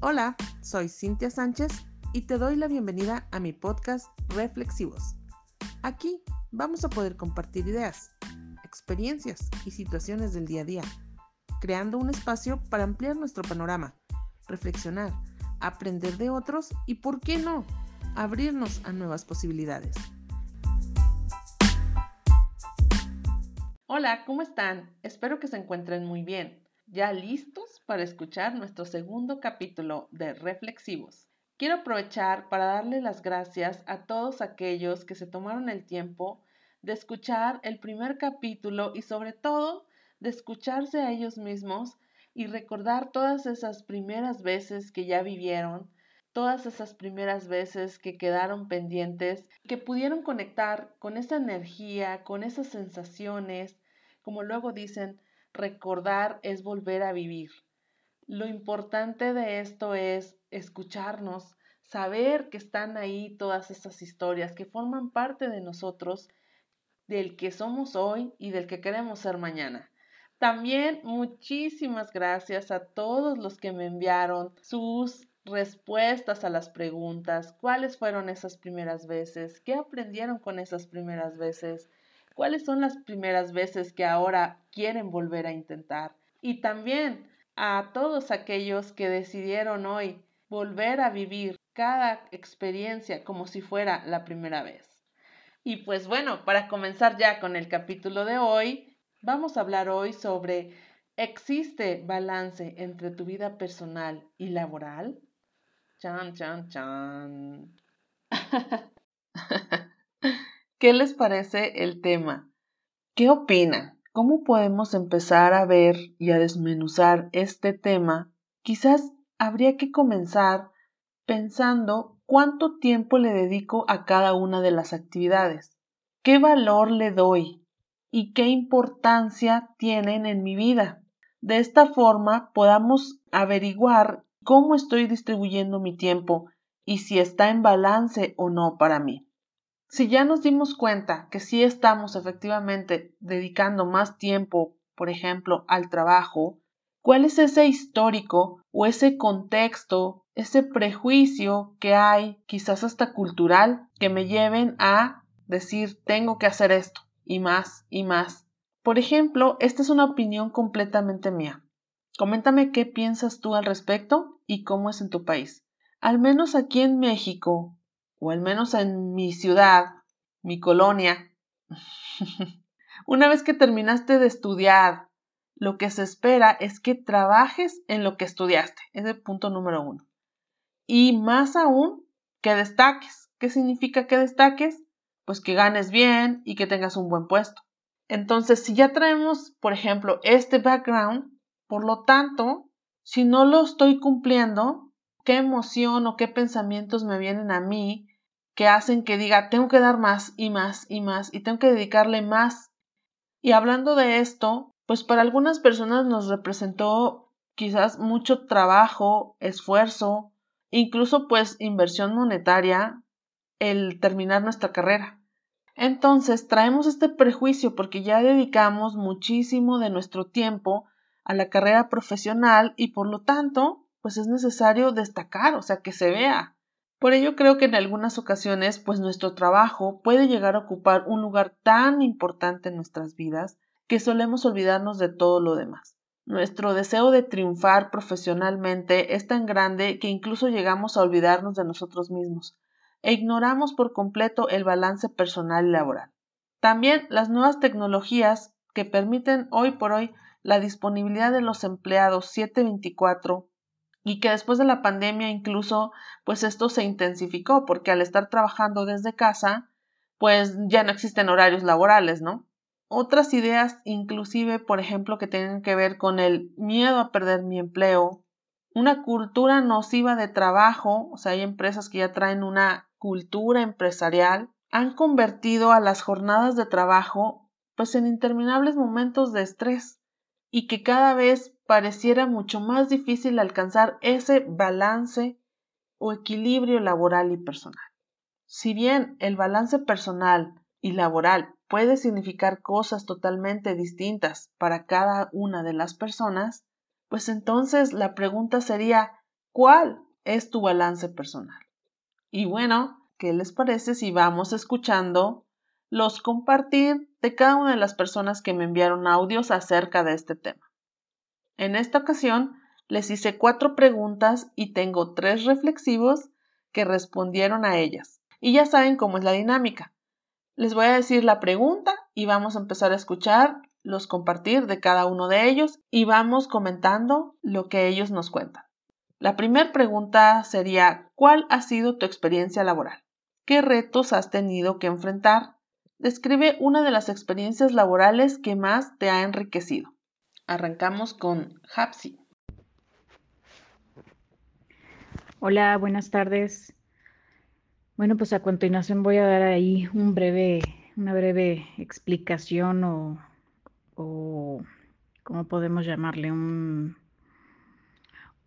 Hola, soy Cintia Sánchez y te doy la bienvenida a mi podcast Reflexivos. Aquí vamos a poder compartir ideas, experiencias y situaciones del día a día, creando un espacio para ampliar nuestro panorama, reflexionar, aprender de otros y, ¿por qué no?, abrirnos a nuevas posibilidades. Hola, ¿cómo están? Espero que se encuentren muy bien ya listos para escuchar nuestro segundo capítulo de Reflexivos. Quiero aprovechar para darle las gracias a todos aquellos que se tomaron el tiempo de escuchar el primer capítulo y sobre todo de escucharse a ellos mismos y recordar todas esas primeras veces que ya vivieron, todas esas primeras veces que quedaron pendientes, que pudieron conectar con esa energía, con esas sensaciones, como luego dicen, recordar es volver a vivir. Lo importante de esto es escucharnos, saber que están ahí todas estas historias que forman parte de nosotros, del que somos hoy y del que queremos ser mañana. También muchísimas gracias a todos los que me enviaron sus respuestas a las preguntas, cuáles fueron esas primeras veces, qué aprendieron con esas primeras veces, cuáles son las primeras veces que ahora quieren volver a intentar. Y también a todos aquellos que decidieron hoy volver a vivir cada experiencia como si fuera la primera vez. Y pues bueno, para comenzar ya con el capítulo de hoy, vamos a hablar hoy sobre ¿existe balance entre tu vida personal y laboral? Chan, chan, chan. ¿Qué les parece el tema? ¿Qué opinan? ¿Cómo podemos empezar a ver y a desmenuzar este tema? Quizás habría que comenzar pensando cuánto tiempo le dedico a cada una de las actividades, qué valor le doy y qué importancia tienen en mi vida. De esta forma podamos averiguar cómo estoy distribuyendo mi tiempo y si está en balance o no para mí. Si ya nos dimos cuenta que sí estamos efectivamente dedicando más tiempo, por ejemplo, al trabajo, ¿cuál es ese histórico o ese contexto, ese prejuicio que hay, quizás hasta cultural, que me lleven a decir tengo que hacer esto y más y más? Por ejemplo, esta es una opinión completamente mía. Coméntame qué piensas tú al respecto y cómo es en tu país. Al menos aquí en México, o al menos en mi ciudad, mi colonia, una vez que terminaste de estudiar, lo que se espera es que trabajes en lo que estudiaste. Es el punto número uno. Y más aún, que destaques. ¿Qué significa que destaques? Pues que ganes bien y que tengas un buen puesto. Entonces, si ya traemos, por ejemplo, este background, por lo tanto, si no lo estoy cumpliendo, qué emoción o qué pensamientos me vienen a mí que hacen que diga, tengo que dar más y más y más y tengo que dedicarle más. Y hablando de esto, pues para algunas personas nos representó quizás mucho trabajo, esfuerzo, incluso pues inversión monetaria el terminar nuestra carrera. Entonces traemos este prejuicio porque ya dedicamos muchísimo de nuestro tiempo a la carrera profesional y por lo tanto pues es necesario destacar, o sea, que se vea. Por ello creo que en algunas ocasiones, pues nuestro trabajo puede llegar a ocupar un lugar tan importante en nuestras vidas que solemos olvidarnos de todo lo demás. Nuestro deseo de triunfar profesionalmente es tan grande que incluso llegamos a olvidarnos de nosotros mismos e ignoramos por completo el balance personal y laboral. También las nuevas tecnologías que permiten hoy por hoy la disponibilidad de los empleados 724 y que después de la pandemia incluso pues esto se intensificó porque al estar trabajando desde casa pues ya no existen horarios laborales, ¿no? Otras ideas inclusive, por ejemplo, que tienen que ver con el miedo a perder mi empleo, una cultura nociva de trabajo, o sea, hay empresas que ya traen una cultura empresarial, han convertido a las jornadas de trabajo pues en interminables momentos de estrés y que cada vez pareciera mucho más difícil alcanzar ese balance o equilibrio laboral y personal. Si bien el balance personal y laboral puede significar cosas totalmente distintas para cada una de las personas, pues entonces la pregunta sería cuál es tu balance personal. Y bueno, ¿qué les parece si vamos escuchando los compartir de cada una de las personas que me enviaron audios acerca de este tema? En esta ocasión les hice cuatro preguntas y tengo tres reflexivos que respondieron a ellas. Y ya saben cómo es la dinámica. Les voy a decir la pregunta y vamos a empezar a escuchar los compartir de cada uno de ellos y vamos comentando lo que ellos nos cuentan. La primera pregunta sería, ¿cuál ha sido tu experiencia laboral? ¿Qué retos has tenido que enfrentar? Describe una de las experiencias laborales que más te ha enriquecido. Arrancamos con Hapsi. Hola, buenas tardes. Bueno, pues a continuación voy a dar ahí una breve explicación o, o ¿cómo podemos llamarle? Un,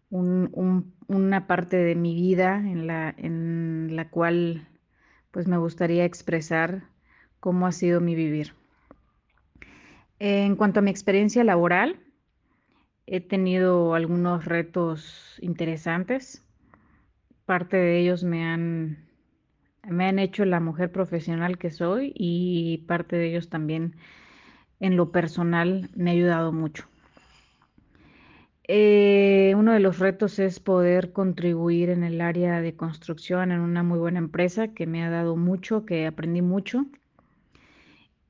una parte de mi vida en la, en la cual pues me gustaría expresar cómo ha sido mi vivir. En cuanto a mi experiencia laboral, he tenido algunos retos interesantes parte de ellos me han, me han hecho la mujer profesional que soy y parte de ellos también en lo personal me ha ayudado mucho. Eh, uno de los retos es poder contribuir en el área de construcción en una muy buena empresa que me ha dado mucho, que aprendí mucho.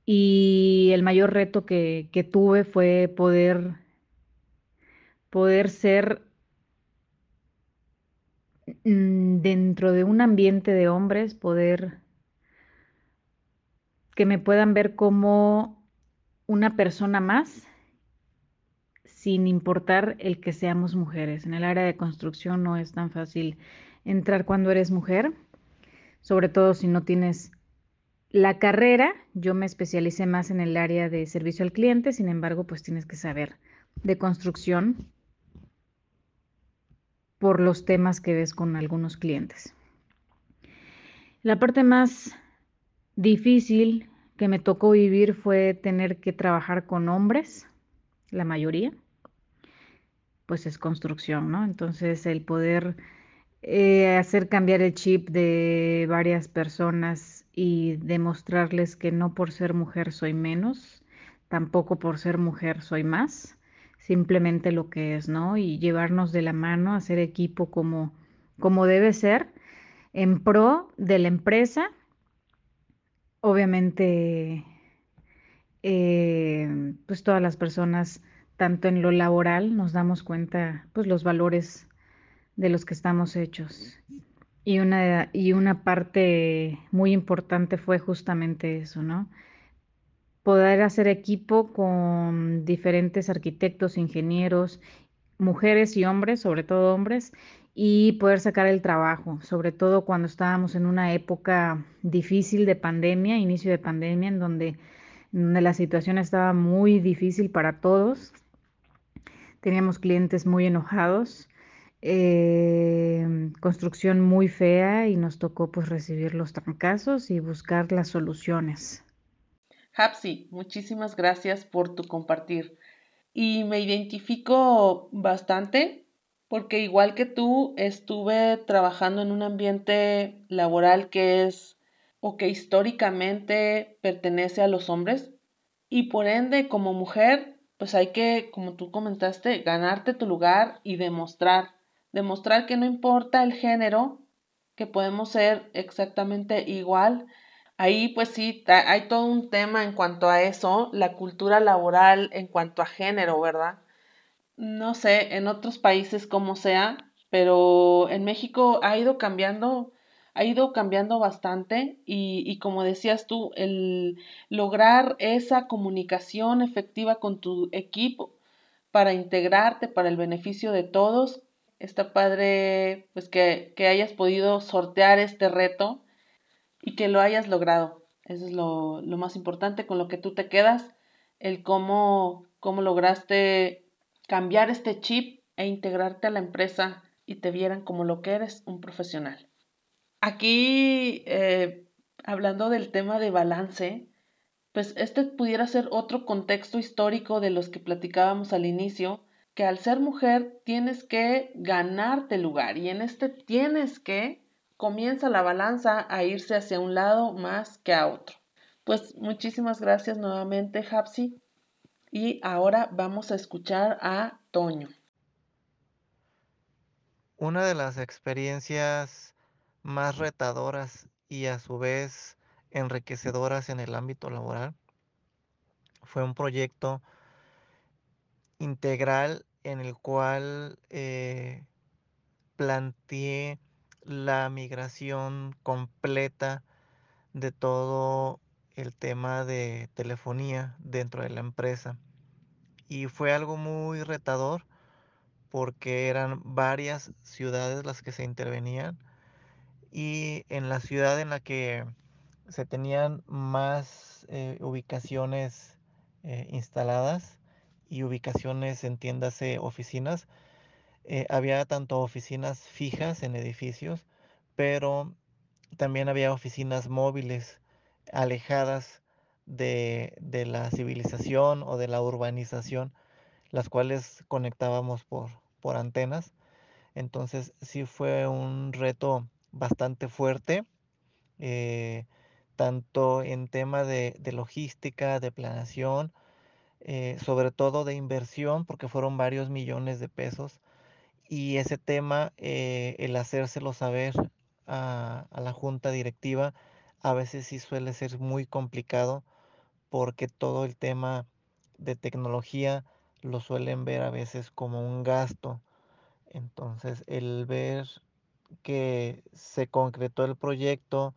Y el mayor reto que, que tuve fue poder, poder ser Mm, dentro de un ambiente de hombres poder que me puedan ver como una persona más sin importar el que seamos mujeres. En el área de construcción no es tan fácil entrar cuando eres mujer, sobre todo si no tienes la carrera. Yo me especialicé más en el área de servicio al cliente, sin embargo, pues tienes que saber de construcción por los temas que ves con algunos clientes. La parte más difícil que me tocó vivir fue tener que trabajar con hombres, la mayoría, pues es construcción, ¿no? Entonces el poder eh, hacer cambiar el chip de varias personas y demostrarles que no por ser mujer soy menos, tampoco por ser mujer soy más, simplemente lo que es, ¿no? Y llevarnos de la mano, hacer equipo como, como debe ser, en pro de la empresa. Obviamente, eh, pues todas las personas, tanto en lo laboral, nos damos cuenta, pues los valores de los que estamos hechos. Y una, y una parte muy importante fue justamente eso, ¿no? poder hacer equipo con diferentes arquitectos, ingenieros, mujeres y hombres, sobre todo hombres, y poder sacar el trabajo, sobre todo cuando estábamos en una época difícil de pandemia, inicio de pandemia, en donde, la situación estaba muy difícil para todos. Teníamos clientes muy enojados, eh, construcción muy fea y nos tocó pues recibir los trancazos y buscar las soluciones. Hapsi, muchísimas gracias por tu compartir. Y me identifico bastante porque igual que tú estuve trabajando en un ambiente laboral que es o que históricamente pertenece a los hombres y por ende como mujer pues hay que, como tú comentaste, ganarte tu lugar y demostrar, demostrar que no importa el género, que podemos ser exactamente igual Ahí pues sí, hay todo un tema en cuanto a eso, la cultura laboral en cuanto a género, ¿verdad? No sé, en otros países como sea, pero en México ha ido cambiando, ha ido cambiando bastante y, y como decías tú, el lograr esa comunicación efectiva con tu equipo para integrarte, para el beneficio de todos, está padre pues que, que hayas podido sortear este reto y que lo hayas logrado. Eso es lo, más importante con lo que tú te quedas, el cómo, cómo lograste cambiar este chip e integrarte a la empresa y te vieran como lo que eres, un profesional. Aquí, eh, hablando del tema de balance, pues este pudiera ser otro contexto histórico de los que platicábamos al inicio, que al ser mujer tienes que ganarte lugar y en este tienes que comienza la balanza a irse hacia un lado más que a otro. Pues muchísimas gracias nuevamente, Hapsi. Y ahora vamos a escuchar a Toño. Una de las experiencias más retadoras y a su vez enriquecedoras en el ámbito laboral fue un proyecto integral en el cual eh, planteé la migración completa de todo el tema de telefonía dentro de la empresa. Y fue algo muy retador porque eran varias ciudades las que se intervenían y en la ciudad en la que se tenían más eh, ubicaciones eh, instaladas y ubicaciones, entiéndase, oficinas, eh, había tanto oficinas fijas en edificios, pero también había oficinas móviles alejadas de, la civilización o de la urbanización, las cuales conectábamos por, por antenas. Entonces sí fue un reto bastante fuerte, eh, tanto en tema de, logística, de planeación, eh, sobre todo de inversión, porque fueron varios millones de pesos. Y ese tema, eh, el hacérselo saber a, a la junta directiva, a veces sí suele ser muy complicado porque todo el tema de tecnología lo suelen ver a veces como un gasto. Entonces, el ver que se concretó el proyecto,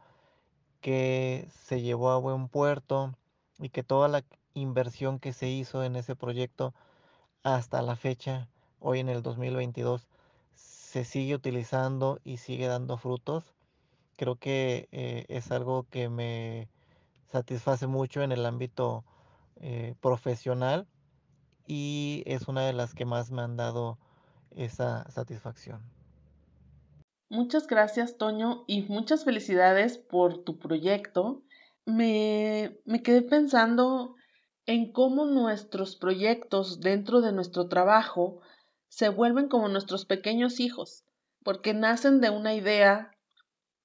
que se llevó a buen puerto y que toda la inversión que se hizo en ese proyecto hasta la fecha, hoy en el 2022, se sigue utilizando y sigue dando frutos. Creo que eh, es algo que me satisface mucho en el ámbito eh, profesional y es una de las que más me han dado esa satisfacción. Muchas gracias, Toño, y muchas felicidades por tu proyecto. Me, me quedé pensando en cómo nuestros proyectos dentro de nuestro trabajo se vuelven como nuestros pequeños hijos, porque nacen de una idea,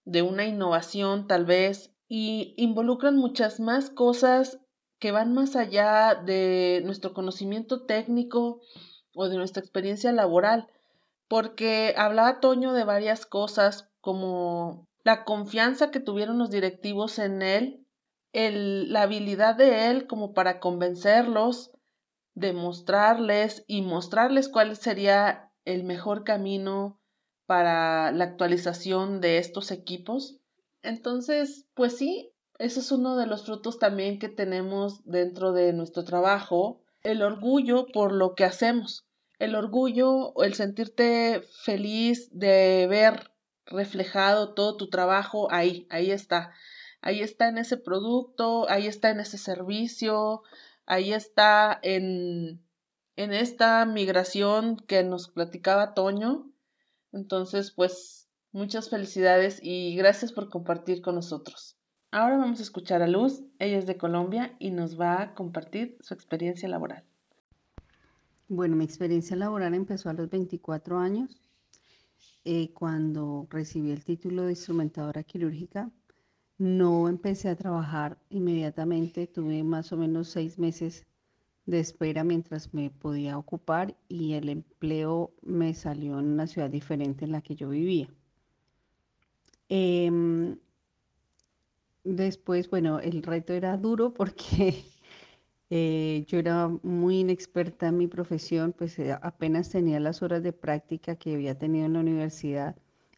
de una innovación tal vez, y involucran muchas más cosas que van más allá de nuestro conocimiento técnico o de nuestra experiencia laboral porque hablaba Toño de varias cosas como la confianza que tuvieron los directivos en él, el, la habilidad de él como para convencerlos, demostrarles y mostrarles cuál sería el mejor camino para la actualización de estos equipos. Entonces, pues sí, ese es uno de los frutos también que tenemos dentro de nuestro trabajo, el orgullo por lo que hacemos el orgullo el sentirte feliz de ver reflejado todo tu trabajo ahí, ahí está. Ahí está en ese producto, ahí está en ese servicio, ahí está en, en esta migración que nos platicaba Toño. Entonces, pues muchas felicidades y gracias por compartir con nosotros. Ahora vamos a escuchar a Luz, ella es de Colombia y nos va a compartir su experiencia laboral. Bueno, mi experiencia laboral empezó a los 24 años, eh, cuando recibí el título de instrumentadora quirúrgica. No empecé a trabajar inmediatamente, tuve más o menos seis meses de espera mientras me podía ocupar y el empleo me salió en una ciudad diferente en la que yo vivía. Em, después, bueno, el reto era duro porque eh, yo era muy inexperta en mi profesión, pues eh, apenas tenía las horas de práctica que había tenido en la universidad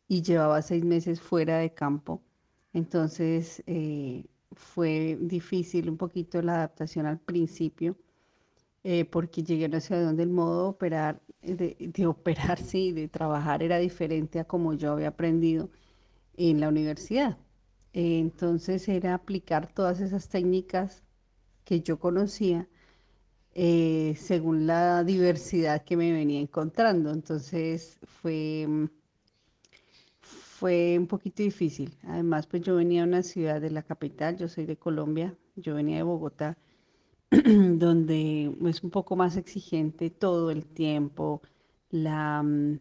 y llevaba seis meses fuera de campo. Entonces eh, fue difícil un poquito la adaptación al principio, porque llegué a una ciudad donde el modo de operar, de, de operar, sí, de trabajar era diferente a como yo había aprendido en la universidad. entonces era aplicar todas esas técnicas que yo conocía eh, según la diversidad que me venía encontrando. Entonces fue, mm, fue un poquito difícil. Además, pues yo venía a una ciudad de la capital, yo soy de Colombia, yo venía de Bogotá, donde es un poco más exigente todo el tiempo, la, mm,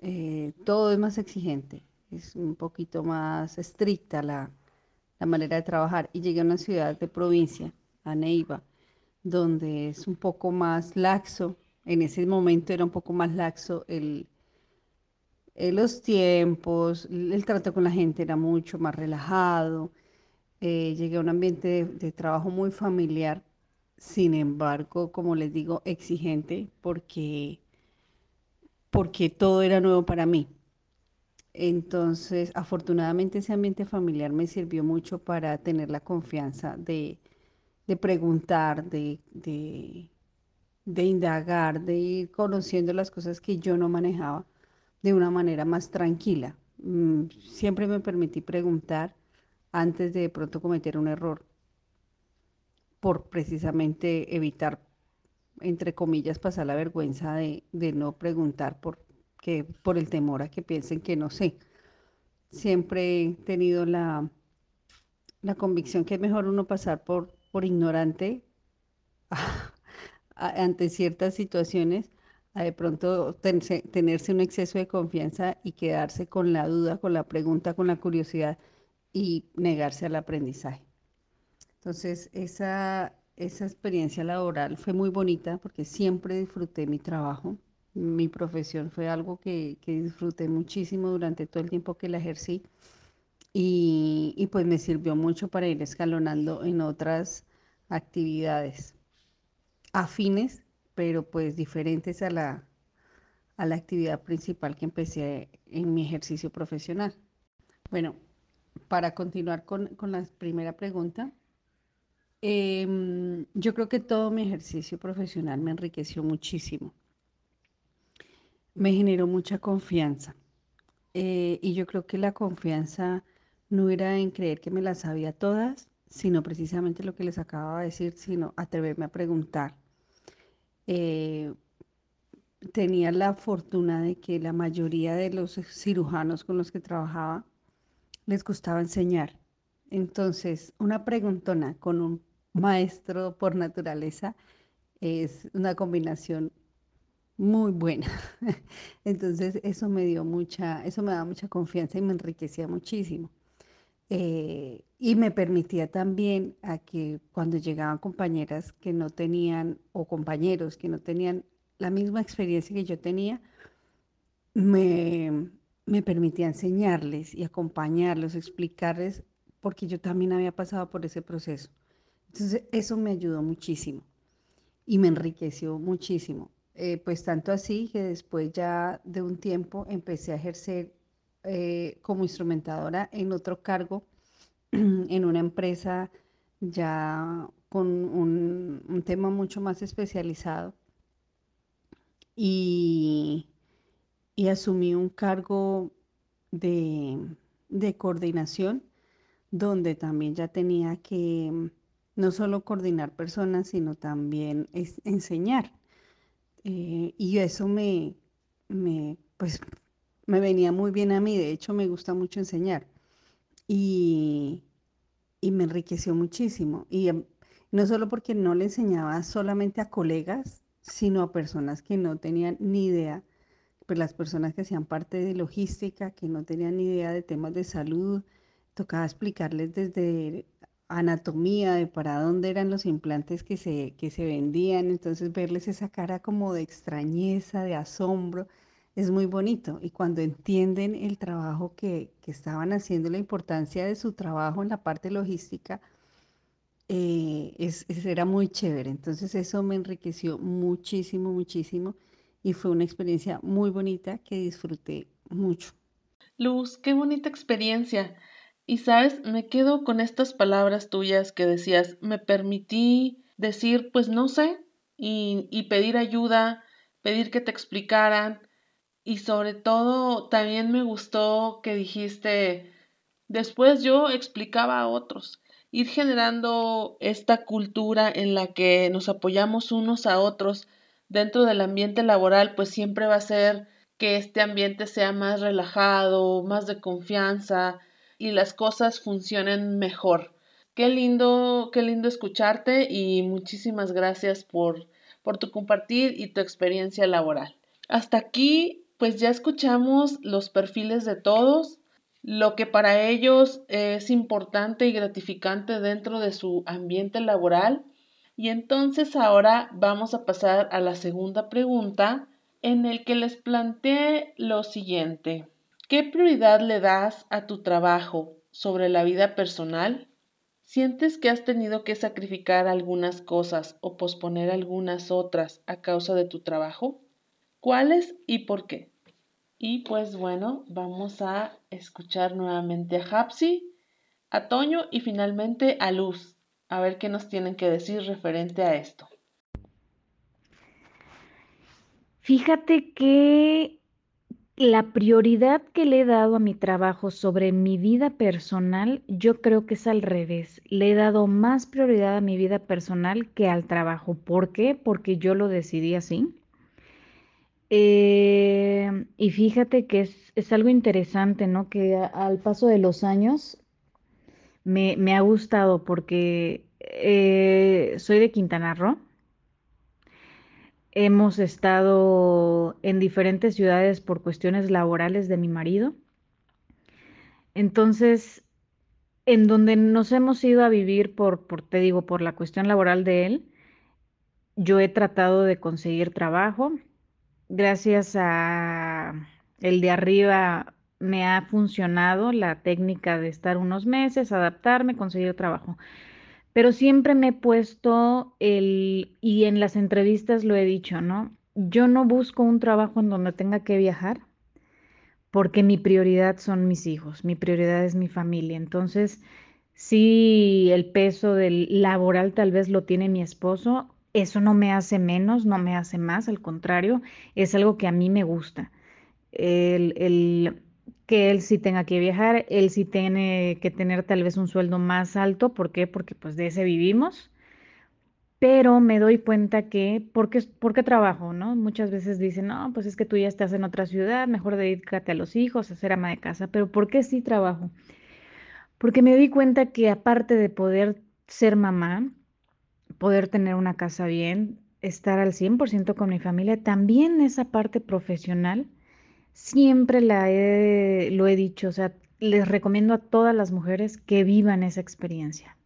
eh, todo es más exigente, es un poquito más estricta la, la manera de trabajar. Y llegué a una ciudad de provincia, a Neiva, donde es un poco más laxo, en ese momento era un poco más laxo el, eh, los tiempos, el trato con la gente era mucho más relajado. Eh, llegué a un ambiente de, trabajo muy familiar, sin embargo, como les digo, exigente porque, porque todo era nuevo para mí. Entonces, afortunadamente ese ambiente familiar me sirvió mucho para tener la confianza de, preguntar, de, de indagar, de ir conociendo las cosas que yo no manejaba de una manera más tranquila. Mm, siempre me permití preguntar antes de, pronto cometer un error, por precisamente evitar, entre comillas, pasar la vergüenza de, no preguntar por, que, por el temor a que piensen que no sé. Siempre he tenido la, la convicción que es mejor uno pasar por, por ignorante ante ciertas situaciones de pronto tenerse un exceso de confianza y quedarse con la duda, con la pregunta, con la curiosidad y negarse al aprendizaje. Entonces, esa, esa experiencia laboral fue muy bonita porque siempre disfruté mi trabajo. Mi profesión fue algo que, que disfruté muchísimo durante todo el tiempo que la ejercí y, y pues me sirvió mucho para ir escalonando en otras actividades afines pero pues diferentes a la, a la actividad principal que empecé en mi ejercicio profesional. Bueno, para continuar con, la primera pregunta, em, yo creo que todo mi ejercicio profesional me enriqueció muchísimo. Me generó mucha confianza. Eh, y yo creo que la confianza no era en creer que me las sabía todas, sino precisamente lo que les acababa de decir, sino atreverme a preguntar, eh, tenía la fortuna de que la mayoría de los cirujanos con los que trabajaba les gustaba enseñar. Entonces, una preguntona con un maestro por naturaleza es una combinación muy buena. Entonces, eso me dio mucha, eso me daba mucha confianza y me enriquecía muchísimo. Eh, y me permitía también a que cuando llegaban compañeras que no tenían, o compañeros que no tenían la misma experiencia que yo tenía, me, me permitía enseñarles y acompañarlos, explicarles, porque yo también había pasado por ese proceso. Entonces, eso me ayudó muchísimo y me enriqueció muchísimo. Eh, pues tanto así que después ya de un tiempo empecé a ejercer eh, como instrumentadora en otro cargo en una empresa ya con un, tema mucho más especializado y, asumí un cargo de, coordinación donde también ya tenía que no solo coordinar personas, sino también enseñar. Eh, y eso me, me, pues, me venía muy bien a mí, de hecho me gusta mucho enseñar. Y, me enriqueció muchísimo. Y em, no solo porque no le enseñaba solamente a colegas, sino a personas que no tenían ni idea, pues las personas que hacían parte de logística, que no tenían ni idea de temas de salud, tocaba explicarles desde anatomía, de para dónde eran los implantes que se, que se vendían, entonces verles esa cara como de extrañeza, de asombro, es muy bonito. Y cuando entienden el trabajo que, estaban haciendo, la importancia de su trabajo en la parte logística, eh, es, era muy chévere. Entonces eso me enriqueció muchísimo, muchísimo. Y fue una experiencia muy bonita que disfruté mucho. Luz, qué bonita experiencia. Y sabes, me quedo con estas palabras tuyas que decías, me permití decir, pues no sé, y, y pedir ayuda, pedir que te explicaran, y sobre todo también me gustó que dijiste, después yo explicaba a otros, ir generando esta cultura en la que nos apoyamos unos a otros dentro del ambiente laboral, pues siempre va a ser que este ambiente sea más relajado, más de confianza y las cosas funcionen mejor. Qué lindo, qué lindo escucharte y muchísimas gracias por, por tu compartir y tu experiencia laboral. Hasta aquí, pues ya escuchamos los perfiles de todos, lo que para ellos es importante y gratificante dentro de su ambiente laboral. Y entonces ahora vamos a pasar a la segunda pregunta en el que les planteé lo siguiente. ¿Qué prioridad le das a tu trabajo sobre la vida personal? ¿Sientes que has tenido que sacrificar algunas cosas o posponer algunas otras a causa de tu trabajo? ¿Cuáles y por qué? Y pues bueno, vamos a escuchar nuevamente a Hapsi, a Toño y finalmente a Luz, a ver qué nos tienen que decir referente a esto. Fíjate que la prioridad que le he dado a mi trabajo sobre mi vida personal, yo creo que es al revés. Le he dado más prioridad a mi vida personal que al trabajo. ¿Por qué? Porque yo lo decidí así. Eh, y fíjate que es, algo interesante, ¿no? Que al paso de los años me, ha gustado porque eh, soy de Quintana Roo Hemos estado en diferentes ciudades por cuestiones laborales de mi marido. Entonces, en donde nos hemos ido a vivir por, por, te digo, por la cuestión laboral de él, yo he tratado de conseguir trabajo. Gracias a el de arriba me ha funcionado la técnica de estar unos meses, adaptarme, conseguir trabajo pero siempre me he puesto el, y en las entrevistas lo he dicho, ¿no? Yo no busco un trabajo en donde tenga que viajar, porque mi prioridad son mis hijos, mi prioridad es mi familia. Entonces, si el peso del laboral tal vez lo tiene mi esposo, eso no me hace menos, no me hace más, al contrario, es algo que a mí me gusta. El, el que él sí tenga que viajar, él sí tiene que tener tal vez un sueldo más alto, ¿por qué? Porque pues de ese vivimos, pero me doy cuenta que, ¿por qué, por qué trabajo, no? Muchas veces dicen, no, pues es que tú ya estás en otra ciudad, mejor dedícate a los hijos, a ser ama de casa, pero ¿por qué sí trabajo? Porque me doy cuenta que aparte de poder ser mamá, poder tener una casa bien, estar al 100% con mi familia, también esa parte profesional, siempre la lo he dicho, o sea, les recomiendo a todas las mujeres que vivan esa experiencia.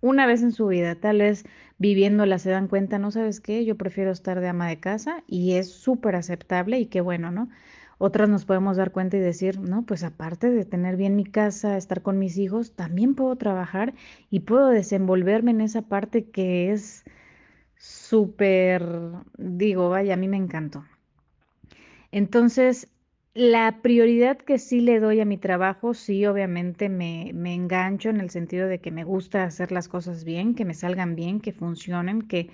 Una vez en su vida, tal vez viviéndola se dan cuenta, no sabes qué, yo prefiero estar de ama de casa y es súper aceptable y qué bueno, ¿no? Otras nos podemos dar cuenta y decir, no, pues aparte de tener bien mi casa, estar con mis hijos, también puedo trabajar y puedo desenvolverme en esa parte que es súper, digo, vaya, a mí me encantó. Entonces, la prioridad que sí le doy a mi trabajo, sí, obviamente me, engancho en el sentido de que me gusta hacer las cosas bien, que me salgan bien, que funcionen, que,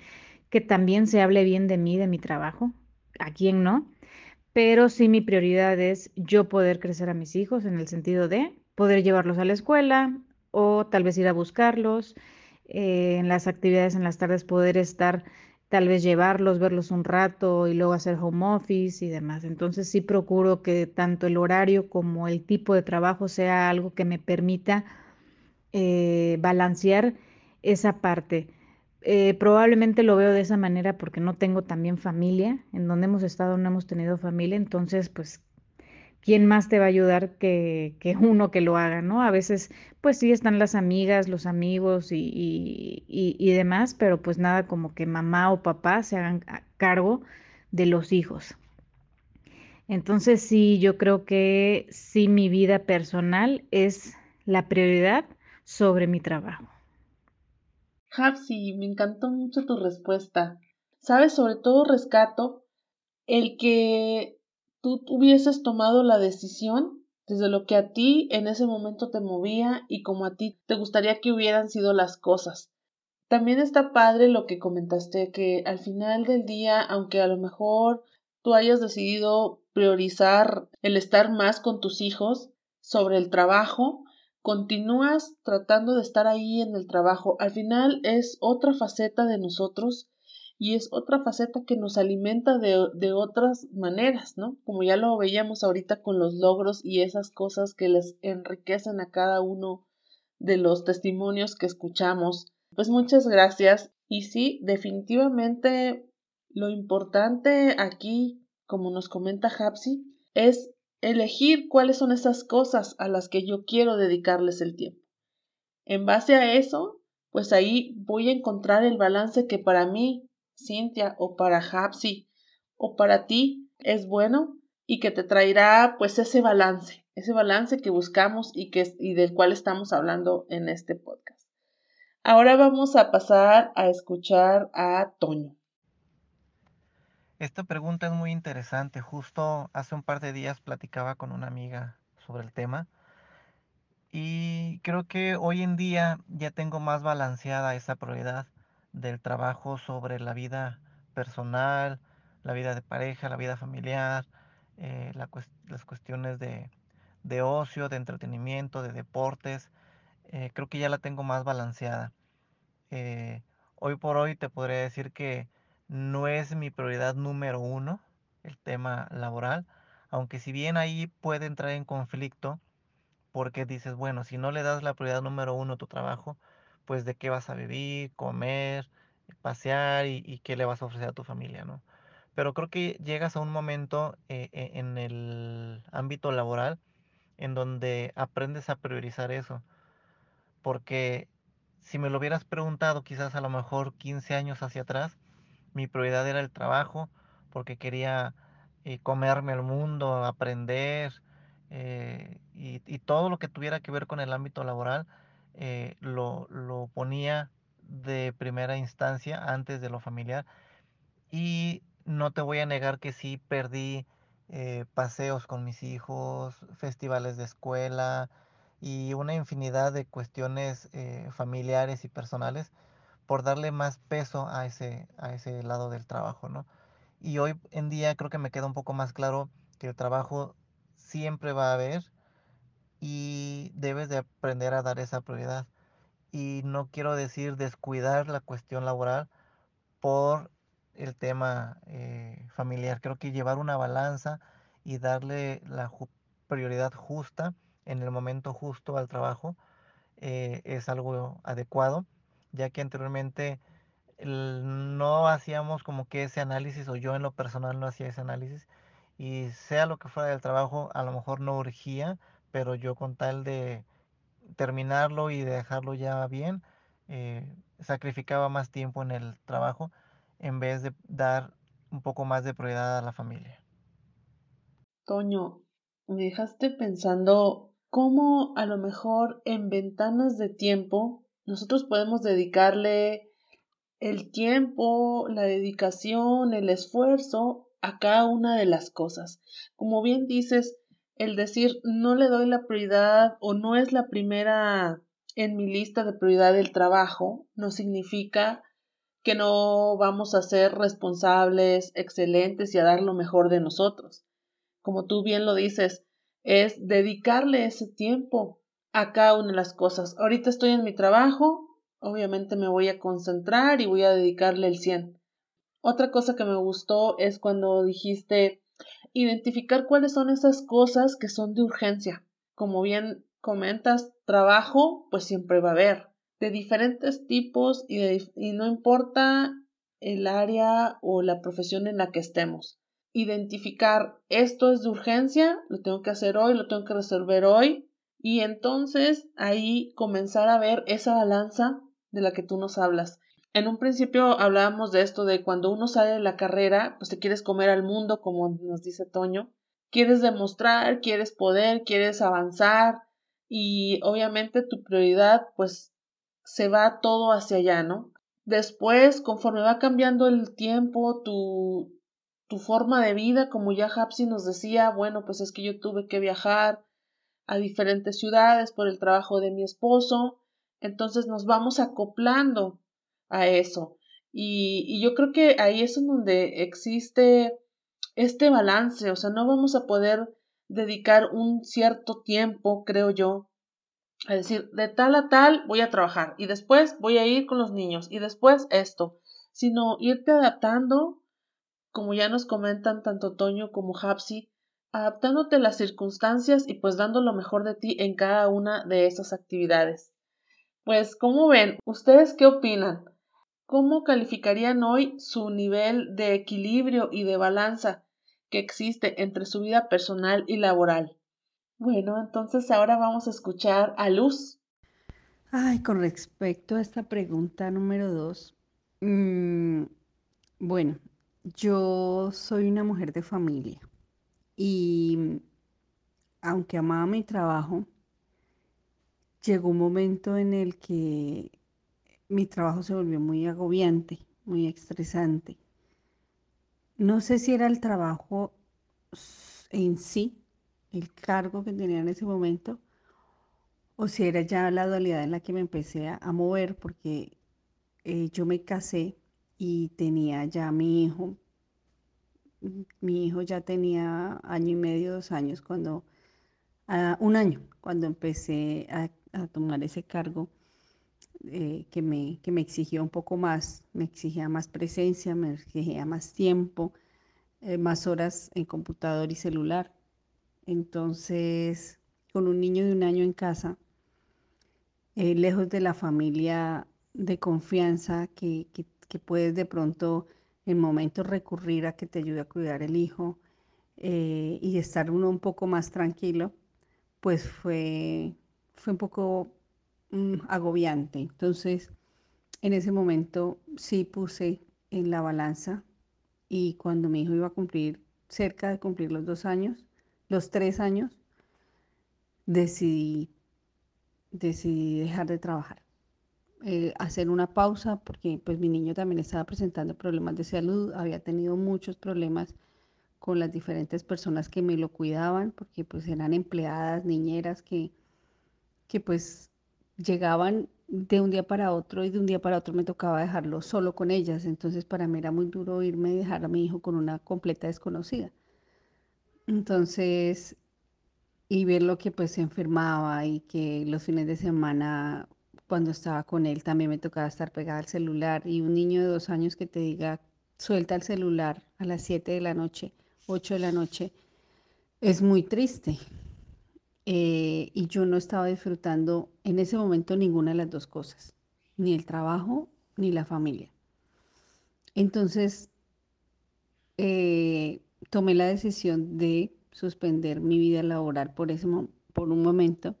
que también se hable bien de mí, de mi trabajo, a quién no. Pero sí mi prioridad es yo poder crecer a mis hijos en el sentido de poder llevarlos a la escuela o tal vez ir a buscarlos, eh, en las actividades en las tardes poder estar tal vez llevarlos, verlos un rato y luego hacer home office y demás. Entonces sí procuro que tanto el horario como el tipo de trabajo sea algo que me permita eh, balancear esa parte. Eh, probablemente lo veo de esa manera porque no tengo también familia, en donde hemos estado no hemos tenido familia, entonces pues ¿quién más te va a ayudar que, uno que lo haga, ¿no? A veces, pues sí, están las amigas, los amigos y, y, demás, pero pues nada como que mamá o papá se hagan cargo de los hijos. Entonces sí, yo creo que sí mi vida personal es la prioridad sobre mi trabajo. Hapsi, me encantó mucho tu respuesta. Sabes, sobre todo rescato el que tú hubieses tomado la decisión desde lo que a ti en ese momento te movía y como a ti te gustaría que hubieran sido las cosas. También está padre lo que comentaste, que al final del día, aunque a lo mejor tú hayas decidido priorizar el estar más con tus hijos sobre el trabajo, continúas tratando de estar ahí en el trabajo. Al final es otra faceta de nosotros y es otra faceta que nos alimenta de, de, otras maneras, ¿no? Como ya lo veíamos ahorita con los logros y esas cosas que les enriquecen a cada uno de los testimonios que escuchamos. Pues muchas gracias. Y sí, definitivamente lo importante aquí, como nos comenta Hapsi, es elegir cuáles son esas cosas a las que yo quiero dedicarles el tiempo. En base a eso, pues ahí voy a encontrar el balance que para mí, Cintia, o para Hapsi, o para ti es bueno y que te traerá pues ese balance, ese balance que buscamos y, que, y del cual estamos hablando en este podcast. Ahora vamos a pasar a escuchar a Toño. Esta pregunta es muy interesante. Justo hace un par de días platicaba con una amiga sobre el tema y creo que hoy en día ya tengo más balanceada esa prioridad del trabajo sobre la vida personal, la vida de pareja, la vida familiar, eh, las cuestiones de, ocio, de entretenimiento, de deportes. Eh, creo que ya la tengo más balanceada. Eh, hoy por hoy te podría decir que no es mi prioridad número uno el tema laboral, aunque si bien ahí puede entrar en conflicto, porque dices, bueno, si no le das la prioridad número uno a tu trabajo, pues de qué vas a vivir, comer, pasear y, qué le vas a ofrecer a tu familia, ¿no? Pero creo que llegas a un momento eh, eh, en el ámbito laboral en donde aprendes a priorizar eso, porque si me lo hubieras preguntado quizás a lo mejor 15 años hacia atrás, mi prioridad era el trabajo porque quería eh, comerme el mundo, aprender eh, y, todo lo que tuviera que ver con el ámbito laboral eh, lo, lo, ponía de primera instancia antes de lo familiar. Y no te voy a negar que sí perdí paseos con mis hijos, festivales de escuela y una infinidad de cuestiones familiares y personales por darle más peso a ese, a ese lado del trabajo, ¿no? Y hoy en día creo que me queda un poco más claro que el trabajo siempre va a haber y debes de aprender a dar esa prioridad. Y no quiero decir descuidar la cuestión laboral por el tema eh, familiar. Creo que llevar una balanza y darle la prioridad justa en el momento justo al trabajo eh, es algo adecuado ya que anteriormente no hacíamos como que ese análisis, o yo en lo personal no hacía ese análisis, y sea lo que fuera del trabajo, a lo mejor no urgía, pero yo con tal de terminarlo y de dejarlo ya bien, eh, sacrificaba más tiempo en el trabajo en vez de dar un poco más de prioridad a la familia. Toño, me dejaste pensando cómo a lo mejor en ventanas de tiempo nosotros podemos dedicarle el tiempo, la dedicación, el esfuerzo a cada una de las cosas. Como bien dices, el decir no le doy la prioridad o no es la primera en mi lista de prioridad del trabajo, no significa que no vamos a ser responsables, excelentes y a dar lo mejor de nosotros. Como tú bien lo dices, es dedicarle ese tiempo a cada una de las cosas. Ahorita estoy en mi trabajo, obviamente me voy a concentrar y voy a dedicarle el 100. Otra cosa que me gustó es cuando dijiste identificar cuáles son esas cosas que son de urgencia. Como bien comentas, trabajo, pues siempre va a haber, de diferentes tipos y, y no importa el área o la profesión en la que estemos. Identificar esto es de urgencia, lo tengo que hacer hoy, lo tengo que resolver hoy, y entonces ahí comenzar a ver esa balanza de la que tú nos hablas. En un principio hablábamos de esto de cuando uno sale de la carrera, pues te quieres comer al mundo, como nos dice Toño. Quieres demostrar, quieres poder, quieres avanzar y obviamente tu prioridad pues se va todo hacia allá, ¿no? Después, conforme va cambiando el tiempo, tu, tu forma de vida, como ya Hapsi nos decía, bueno, pues es que yo tuve que viajar, a diferentes ciudades por el trabajo de mi esposo, entonces nos vamos acoplando a eso. Y, y, yo creo que ahí es en donde existe este balance, o sea, no vamos a poder dedicar un cierto tiempo, creo yo, a decir, de tal a tal voy a trabajar y después voy a ir con los niños y después esto, sino irte adaptando, como ya nos comentan tanto Toño como Hapsi, adaptándote a las circunstancias y pues dando lo mejor de ti en cada una de esas actividades. Pues, ¿cómo ven? ¿Ustedes qué opinan? ¿Cómo calificarían hoy su nivel de equilibrio y de balanza que existe entre su vida personal y laboral? Bueno, entonces ahora vamos a escuchar a Luz. Ay, con respecto a esta pregunta número dos, mm, bueno, yo soy una mujer de familia y aunque amaba mi trabajo, llegó un momento en el que mi trabajo se volvió muy agobiante, muy estresante. No sé si era el trabajo en sí, el cargo que tenía en ese momento, o si era ya la dualidad en la que me empecé a, mover, porque eh, yo me casé y tenía ya mi hijo. Mi hijo ya tenía año y medio, dos años, cuando, ah, un año, cuando empecé a, a tomar ese cargo eh, que, me, que me exigió un poco más, me exigía más presencia, me exigía más tiempo, eh, más horas en computador y celular. Entonces, con un niño de un año en casa, eh, lejos de la familia de confianza que, que, que, puedes de pronto en momentos recurrir a que te ayude a cuidar el hijo y estar uno un poco más tranquilo, pues fue, fue un poco Mm, agobiante. Entonces, en ese momento sí puse en la balanza y cuando mi hijo iba a cumplir, cerca de cumplir los dos años, los tres años, decidí, decidí dejar de trabajar. Eh, hacer una pausa porque pues mi niño también estaba presentando problemas de salud, había tenido muchos problemas con las diferentes personas que me lo cuidaban, porque pues eran empleadas, niñeras que, que pues llegaban de un día para otro y de un día para otro me tocaba dejarlo solo con ellas. Entonces para mí era muy duro irme y dejar a mi hijo con una completa desconocida. Entonces, y ver lo que pues se enfermaba y que los fines de semana cuando estaba con él también me tocaba estar pegada al celular y un niño de dos años que te diga suelta el celular a las 7 de la noche, 8 de la noche, es muy triste. Eh, y yo no estaba disfrutando en ese momento ninguna de las dos cosas, ni el trabajo ni la familia. Entonces, eh, tomé la decisión de suspender mi vida laboral por, ese, por un momento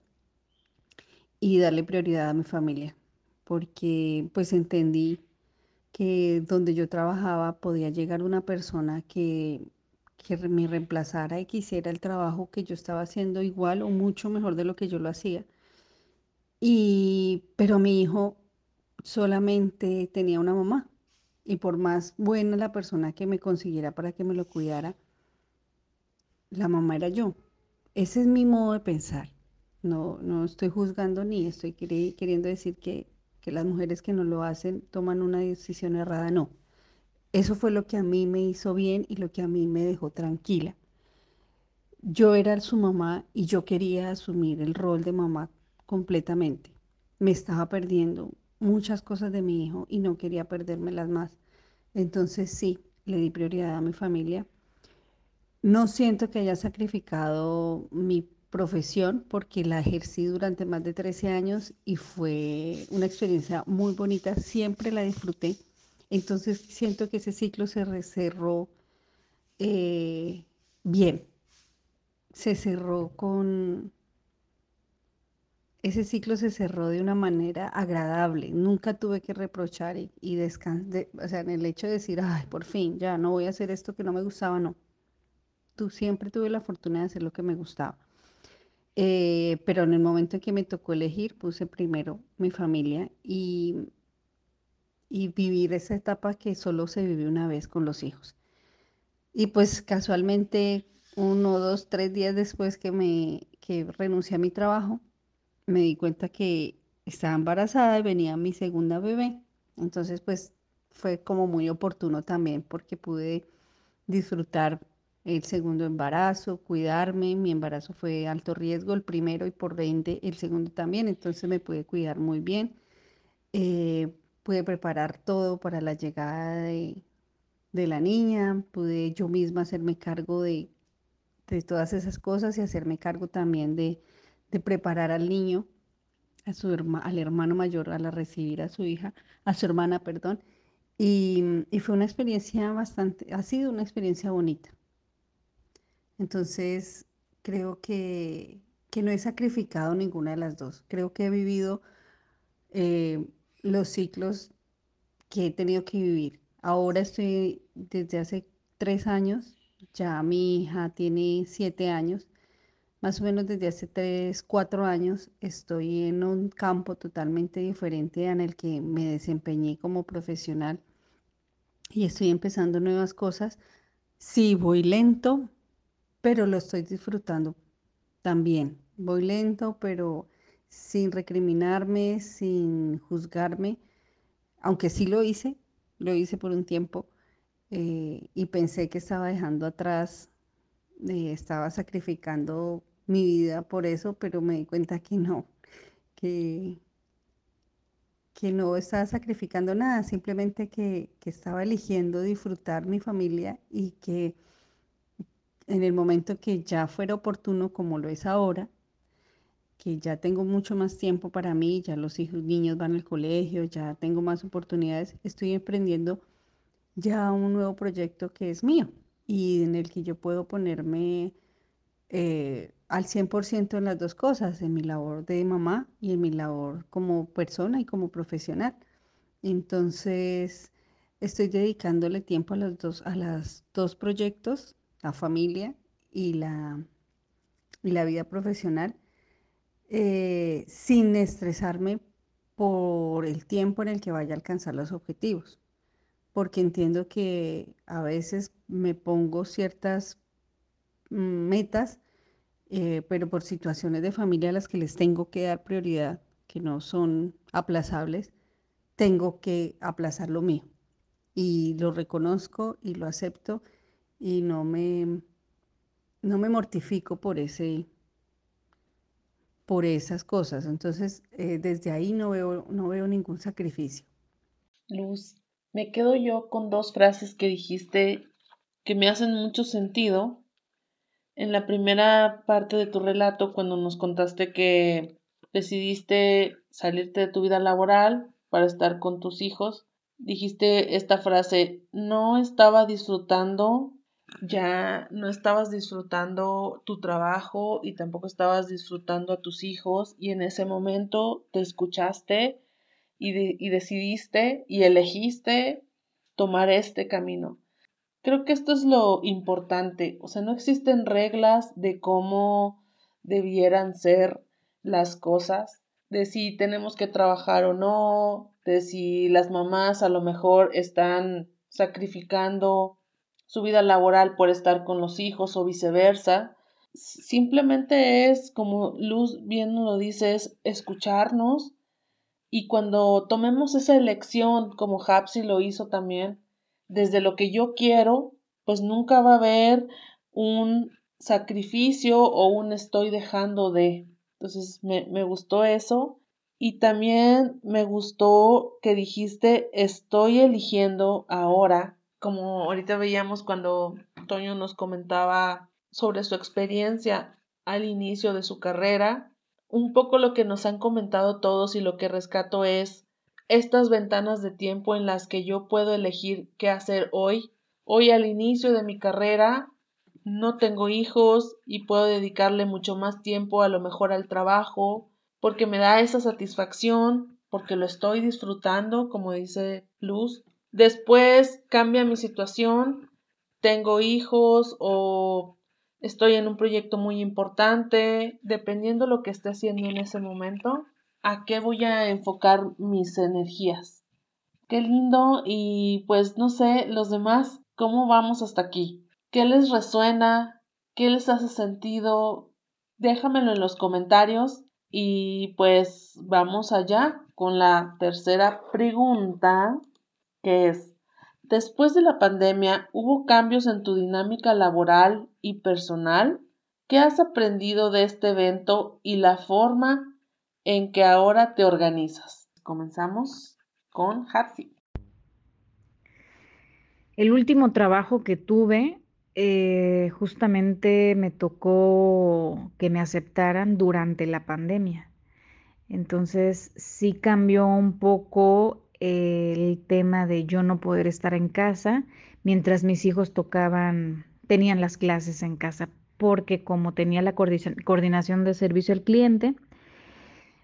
y darle prioridad a mi familia, porque pues entendí que donde yo trabajaba podía llegar una persona que que me reemplazara y quisiera el trabajo que yo estaba haciendo igual o mucho mejor de lo que yo lo hacía. Y, pero mi hijo solamente tenía una mamá y por más buena la persona que me consiguiera para que me lo cuidara, la mamá era yo. Ese es mi modo de pensar. No, no estoy juzgando ni estoy queriendo decir que, que las mujeres que no lo hacen toman una decisión errada, no eso fue lo que a mí me hizo bien y lo que a mí me dejó tranquila. Yo era su mamá y yo quería asumir el rol de mamá completamente. Me estaba perdiendo muchas cosas de mi hijo y no quería perdérmelas más. Entonces sí, le di prioridad a mi familia. No siento que haya sacrificado mi profesión porque la ejercí durante más de 13 años y fue una experiencia muy bonita, siempre la disfruté entonces siento que ese ciclo se cerró eh, bien, se cerró con... Ese ciclo se cerró de una manera agradable. Nunca tuve que reprochar y, descansar, o sea, en el hecho de decir, ay, por fin, ya no voy a hacer esto que no me gustaba, no. Tú siempre tuve la fortuna de hacer lo que me gustaba. Eh, pero en el momento en que me tocó elegir, puse primero mi familia y y vivir esa etapa que solo se vive una vez con los hijos. Y pues casualmente, uno, dos, tres días después que me que renuncié a mi trabajo, me di cuenta que estaba embarazada y venía mi segunda bebé. Entonces, pues fue como muy oportuno también porque pude disfrutar el segundo embarazo, cuidarme. Mi embarazo fue alto riesgo, el primero y por 20 el segundo también. Entonces me pude cuidar muy bien. Eh, pude preparar todo para la llegada de, la niña, pude yo misma hacerme cargo de, todas esas cosas y hacerme cargo también de, preparar al niño a su al hermano mayor al recibir a su hija, a su hermana, perdón, y, y fue una experiencia bastante, ha sido una experiencia bonita. Entonces, creo que, que no he sacrificado ninguna de las dos. Creo que he vivido eh, los ciclos que he tenido que vivir. Ahora estoy desde hace tres años, ya mi hija tiene siete años, más o menos desde hace tres, cuatro años estoy en un campo totalmente diferente en el que me desempeñé como profesional y estoy empezando nuevas cosas. Sí, voy lento, pero lo estoy disfrutando también. Voy lento, pero sin recriminarme, sin juzgarme, aunque sí lo hice, lo hice por un tiempo eh, y pensé que estaba dejando atrás, eh, estaba sacrificando mi vida por eso, pero me di cuenta que no, que, que no estaba sacrificando nada, simplemente que, que estaba eligiendo disfrutar mi familia y que en el momento que ya fuera oportuno, como lo es ahora, que ya tengo mucho más tiempo para mí, ya los hijos, niños van al colegio, ya tengo más oportunidades, estoy emprendiendo ya un nuevo proyecto que es mío y en el que yo puedo ponerme eh, al 100% en las dos cosas, en mi labor de mamá y en mi labor como persona y como profesional. Entonces, estoy dedicándole tiempo a los dos, a los dos proyectos, la familia y la, y la vida profesional, eh, sin estresarme por el tiempo en el que vaya a alcanzar los objetivos, porque entiendo que a veces me pongo ciertas mm, metas, eh, pero por situaciones de familia a las que les tengo que dar prioridad, que no son aplazables, tengo que aplazar lo mío. Y lo reconozco y lo acepto y no me, no me mortifico por ese por esas cosas. Entonces, eh, desde ahí no veo, no veo ningún sacrificio. Luz, me quedo yo con dos frases que dijiste que me hacen mucho sentido. En la primera parte de tu relato, cuando nos contaste que decidiste salirte de tu vida laboral para estar con tus hijos, dijiste esta frase, no estaba disfrutando ya no estabas disfrutando tu trabajo y tampoco estabas disfrutando a tus hijos y en ese momento te escuchaste y, decidiste y elegiste tomar este camino. Creo que esto es lo importante, o sea, no existen reglas de cómo debieran ser las cosas, de si tenemos que trabajar o no, de si las mamás a lo mejor están sacrificando su vida laboral por estar con los hijos o viceversa. Simplemente es, como Luz bien lo dice, es escucharnos y cuando tomemos esa elección, como Hapsi lo hizo también, desde lo que yo quiero, pues nunca va a haber un sacrificio o un estoy dejando de. Entonces me, me gustó eso. Y también me gustó que dijiste estoy eligiendo ahora como ahorita veíamos cuando Toño nos comentaba sobre su experiencia al inicio de su carrera, un poco lo que nos han comentado todos y lo que rescato es estas ventanas de tiempo en las que yo puedo elegir qué hacer hoy. Hoy al inicio de mi carrera no tengo hijos y puedo dedicarle mucho más tiempo a lo mejor al trabajo porque me da esa satisfacción, porque lo estoy disfrutando, como dice Luz, Después cambia mi situación, tengo hijos o estoy en un proyecto muy importante, dependiendo lo que esté haciendo en ese momento, a qué voy a enfocar mis energías. Qué lindo y pues no sé, los demás, ¿cómo vamos hasta aquí? ¿Qué les resuena? ¿Qué les hace sentido? Déjamelo en los comentarios y pues vamos allá con la tercera pregunta que es, después de la pandemia, ¿hubo cambios en tu dinámica laboral y personal? ¿Qué has aprendido de este evento y la forma en que ahora te organizas? Comenzamos con Hapsi. El último trabajo que tuve, eh, justamente me tocó que me aceptaran durante la pandemia. Entonces sí cambió un poco el tema de yo no poder estar en casa mientras mis hijos tocaban, tenían las clases en casa, porque como tenía la coordinación de servicio al cliente,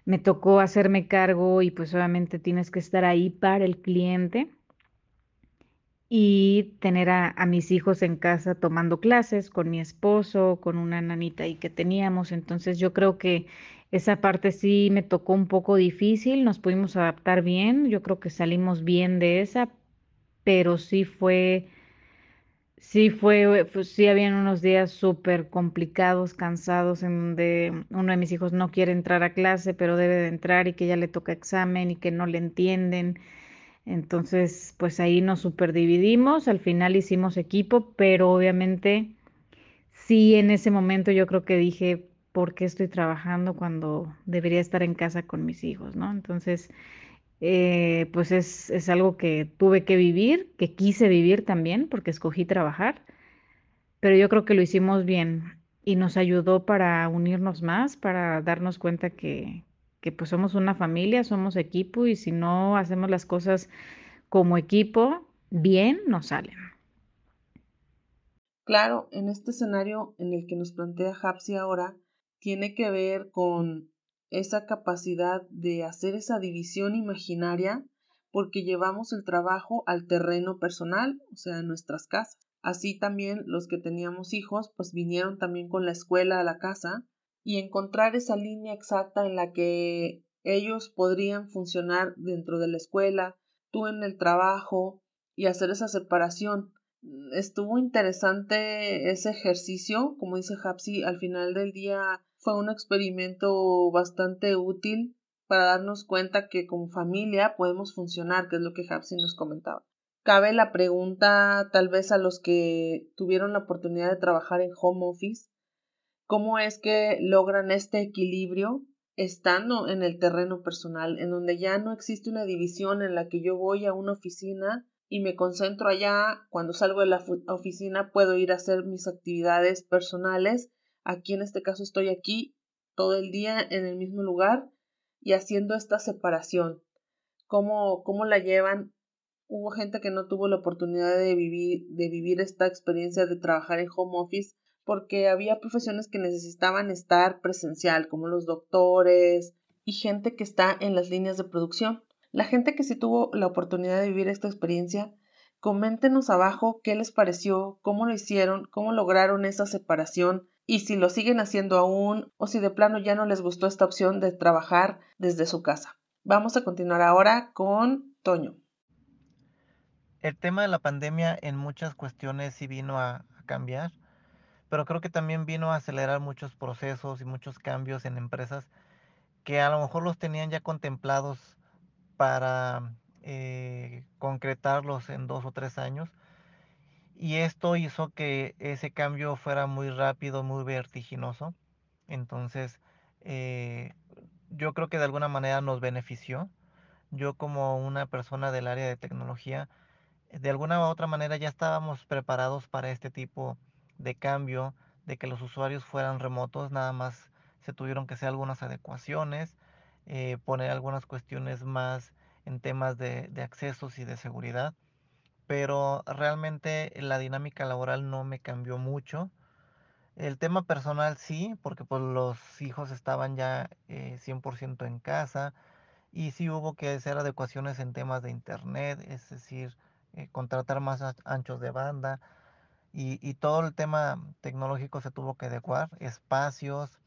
me tocó hacerme cargo y pues obviamente tienes que estar ahí para el cliente y tener a, mis hijos en casa tomando clases con mi esposo, con una nanita ahí que teníamos. Entonces yo creo que esa parte sí me tocó un poco difícil, nos pudimos adaptar bien, yo creo que salimos bien de esa, pero sí fue, sí fue, pues sí habían unos días súper complicados, cansados, en donde uno de mis hijos no quiere entrar a clase, pero debe de entrar y que ya le toca examen y que no le entienden entonces, pues ahí nos superdividimos, al final hicimos equipo, pero obviamente sí en ese momento yo creo que dije, ¿por qué estoy trabajando cuando debería estar en casa con mis hijos? ¿no? Entonces, eh, pues es, es algo que tuve que vivir, que quise vivir también, porque escogí trabajar, pero yo creo que lo hicimos bien y nos ayudó para unirnos más, para darnos cuenta que, pues somos una familia, somos equipo y si no hacemos las cosas como equipo, bien nos salen. Claro, en este escenario en el que nos plantea Hapsi ahora, tiene que ver con esa capacidad de hacer esa división imaginaria porque llevamos el trabajo al terreno personal, o sea, a nuestras casas. Así también los que teníamos hijos, pues vinieron también con la escuela a la casa y encontrar esa línea exacta en la que ellos podrían funcionar dentro de la escuela, tú en el trabajo y hacer esa separación. Estuvo interesante ese ejercicio, como dice Hapsi, al final del día fue un experimento bastante útil para darnos cuenta que como familia podemos funcionar, que es lo que Hapsi nos comentaba. Cabe la pregunta tal vez a los que tuvieron la oportunidad de trabajar en home office, cómo es que logran este equilibrio estando en el terreno personal, en donde ya no existe una división en la que yo voy a una oficina y me concentro allá, cuando salgo de la oficina puedo ir a hacer mis actividades personales, aquí en este caso estoy aquí todo el día en el mismo lugar y haciendo esta separación. ¿Cómo, cómo la llevan? Hubo gente que no tuvo la oportunidad de vivir, de vivir esta experiencia de trabajar en home office porque había profesiones que necesitaban estar presencial, como los doctores y gente que está en las líneas de producción. La gente que sí tuvo la oportunidad de vivir esta experiencia, coméntenos abajo qué les pareció, cómo lo hicieron, cómo lograron esa separación y si lo siguen haciendo aún o si de plano ya no les gustó esta opción de trabajar desde su casa. Vamos a continuar ahora con Toño. El tema de la pandemia en muchas cuestiones sí vino a, cambiar pero creo que también vino a acelerar muchos procesos y muchos cambios en empresas que a lo mejor los tenían ya contemplados para eh, concretarlos en dos o tres años. Y esto hizo que ese cambio fuera muy rápido, muy vertiginoso. Entonces, eh, yo creo que de alguna manera nos benefició. Yo como una persona del área de tecnología, de alguna u otra manera ya estábamos preparados para este tipo de cambio, de que los usuarios fueran remotos, nada más se tuvieron que hacer algunas adecuaciones, eh, poner algunas cuestiones más en temas de, accesos y de seguridad, pero realmente la dinámica laboral no me cambió mucho. El tema personal sí, porque pues los hijos estaban ya 100% eh, en casa y sí hubo que hacer adecuaciones en temas de internet, es decir, eh, contratar más anchos de banda, y, todo el tema tecnológico se tuvo que adecuar, espacios,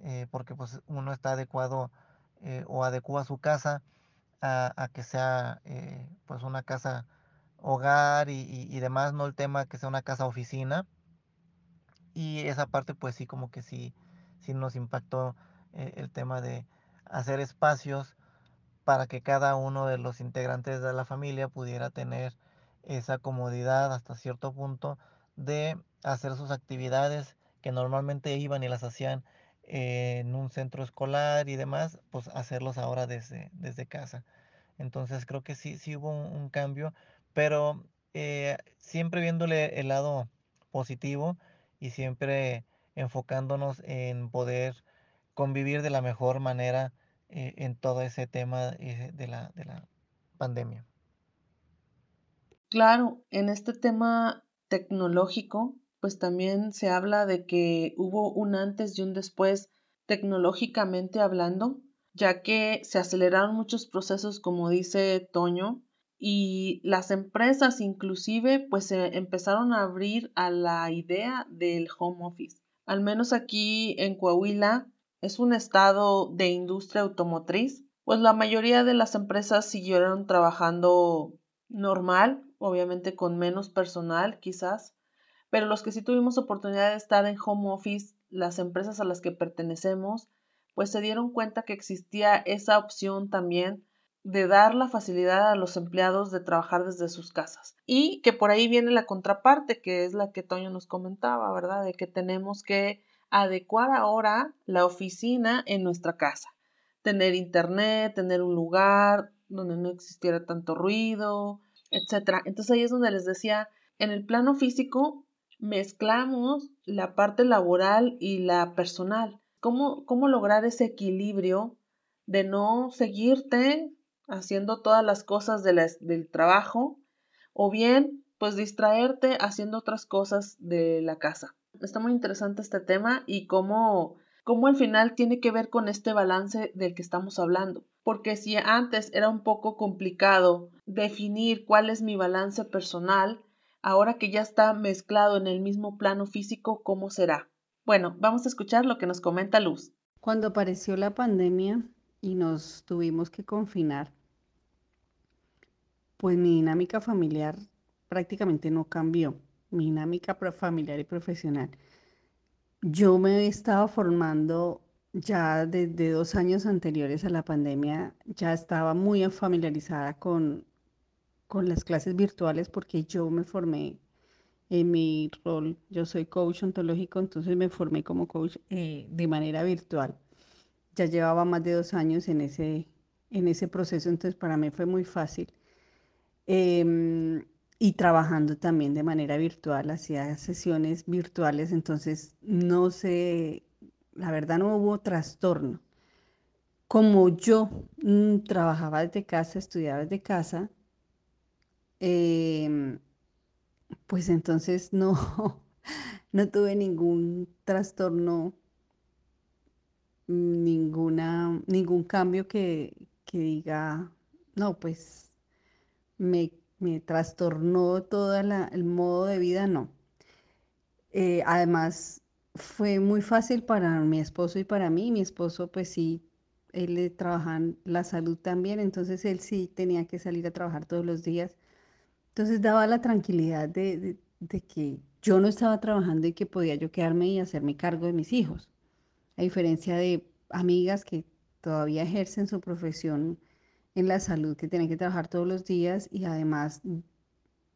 eh, porque pues uno está adecuado eh, o adecua su casa a, que sea eh, pues una casa hogar y, demás, no el tema que sea una casa oficina. Y esa parte pues sí como que sí, sí nos impactó el tema de hacer espacios para que cada uno de los integrantes de la familia pudiera tener esa comodidad hasta cierto punto de hacer sus actividades que normalmente iban y las hacían en un centro escolar y demás, pues hacerlos ahora desde, desde casa. Entonces creo que sí, sí hubo un, cambio, pero eh, siempre viéndole el lado positivo y siempre enfocándonos en poder convivir de la mejor manera eh, en todo ese tema de la, de la pandemia. Claro, en este tema tecnológico, pues también se habla de que hubo un antes y un después tecnológicamente hablando, ya que se aceleraron muchos procesos, como dice Toño, y las empresas inclusive pues se empezaron a abrir a la idea del home office. Al menos aquí en Coahuila es un estado de industria automotriz, pues la mayoría de las empresas siguieron trabajando normal, obviamente con menos personal quizás, pero los que sí tuvimos oportunidad de estar en home office, las empresas a las que pertenecemos, pues se dieron cuenta que existía esa opción también de dar la facilidad a los empleados de trabajar desde sus casas. Y que por ahí viene la contraparte, que es la que Toño nos comentaba, ¿verdad? De que tenemos que adecuar ahora la oficina en nuestra casa. Tener internet, tener un lugar donde no existiera tanto ruido, etc. Entonces ahí es donde les decía, en el plano físico mezclamos la parte laboral y la personal. ¿Cómo, cómo lograr ese equilibrio de no seguirte haciendo todas las cosas del trabajo o bien pues distraerte haciendo otras cosas de la casa. Está muy interesante este tema y cómo, cómo al final tiene que ver con este balance del que estamos hablando. Porque si antes era un poco complicado definir cuál es mi balance personal, ahora que ya está mezclado en el mismo plano físico, ¿cómo será? Bueno, vamos a escuchar lo que nos comenta Luz. Cuando apareció la pandemia y nos tuvimos que confinar, pues mi dinámica familiar prácticamente no cambió, mi dinámica familiar y profesional. Yo me estaba formando ya desde dos años anteriores a la pandemia, ya estaba muy familiarizada con con las clases virtuales porque yo me formé en mi rol, yo soy coach ontológico, entonces me formé como coach eh, de manera virtual. Ya llevaba más de dos años en ese, en ese proceso, entonces para mí fue muy fácil. Em, y trabajando también de manera virtual, hacía sesiones virtuales, entonces no sé, la verdad no hubo trastorno. Como yo mm, trabajaba desde casa, estudiaba desde casa, Em, pues entonces no, no tuve ningún trastorno, ninguna, ningún cambio que, diga, no, pues me, trastornó todo el modo de vida, no. Eh, además, fue muy fácil para mi esposo y para mí. Mi esposo, pues sí, él le trabaja la salud también, entonces él sí tenía que salir a trabajar todos los días. Entonces daba la tranquilidad de, que yo no estaba trabajando y que podía yo quedarme y hacerme cargo de mis hijos. A diferencia de amigas que todavía ejercen su profesión en la salud, que tienen que trabajar todos los días y además,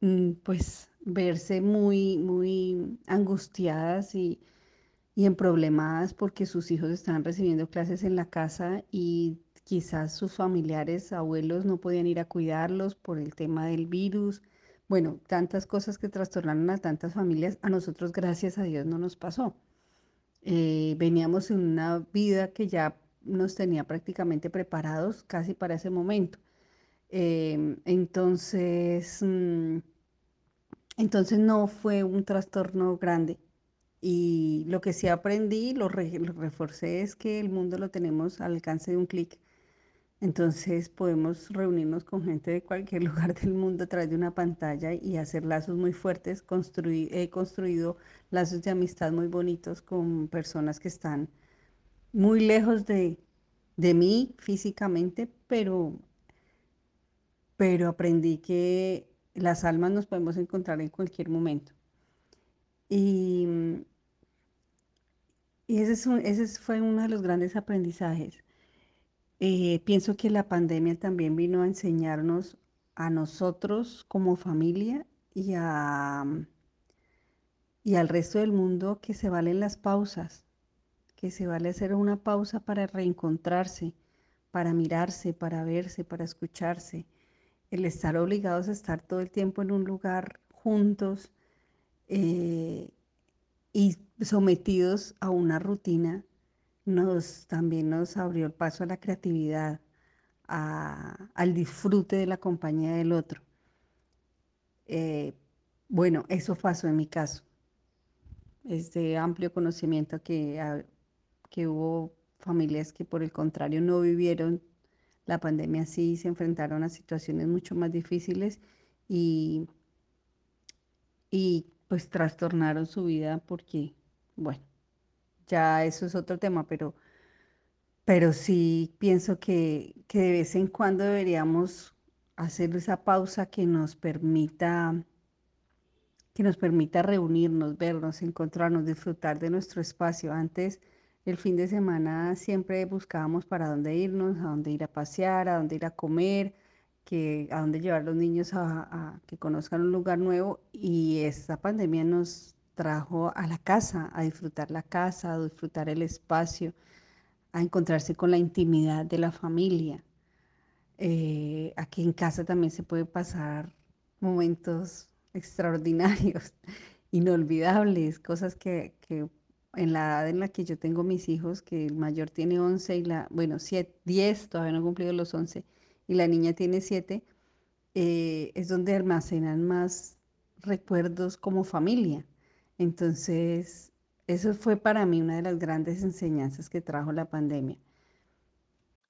mm, pues, verse muy, muy angustiadas y, y emproblemadas porque sus hijos están recibiendo clases en la casa y quizás sus familiares, abuelos no podían ir a cuidarlos por el tema del virus. Bueno, tantas cosas que trastornaron a tantas familias, a nosotros gracias a Dios no nos pasó. Eh, veníamos en una vida que ya nos tenía prácticamente preparados casi para ese momento. Em, entonces, mm, entonces no fue un trastorno grande. Y lo que sí aprendí, lo, lo reforcé, es que el mundo lo tenemos al alcance de un clic. Entonces podemos reunirnos con gente de cualquier lugar del mundo a través de una pantalla y hacer lazos muy fuertes. he construido lazos de amistad muy bonitos con personas que están muy lejos de, mí físicamente, pero, pero aprendí que las almas nos podemos encontrar en cualquier momento. Y, ese, ese fue uno de los grandes aprendizajes eh, pienso que la pandemia también vino a enseñarnos a nosotros como familia y, mm, y al resto del mundo que se valen las pausas, que se vale hacer una pausa para reencontrarse, para mirarse, para verse, para escucharse. El estar obligados a estar todo el tiempo en un lugar juntos eh, y sometidos a una rutina nos también nos abrió el paso a la creatividad, al disfrute de la compañía del otro. Eh, bueno, eso pasó en mi caso. Es de amplio conocimiento que, que hubo familias que por el contrario no vivieron la pandemia así, se enfrentaron a situaciones mucho más difíciles y, y pues trastornaron su vida porque, bueno, ya eso es otro tema, pero, pero sí pienso que, que de vez en cuando deberíamos hacer esa pausa que nos permita que nos permita reunirnos, vernos, encontrarnos, disfrutar de nuestro espacio. Antes, el fin de semana siempre buscábamos para dónde irnos, a dónde ir a pasear, a dónde ir a comer, que, a dónde llevar los niños a, que conozcan un lugar nuevo y esta pandemia nos trajo a la casa, a disfrutar la casa, a disfrutar el espacio, a encontrarse con la intimidad de la familia. Eh, aquí en casa también se puede pasar momentos extraordinarios, inolvidables, cosas que, que, en la edad en la que yo tengo mis hijos, que el mayor tiene 11 y la, bueno, 10, todavía no he cumplido los 11, y la niña tiene 7, eh, es donde almacenan más recuerdos como familia. Entonces, eso fue para mí una de las grandes enseñanzas que trajo la pandemia.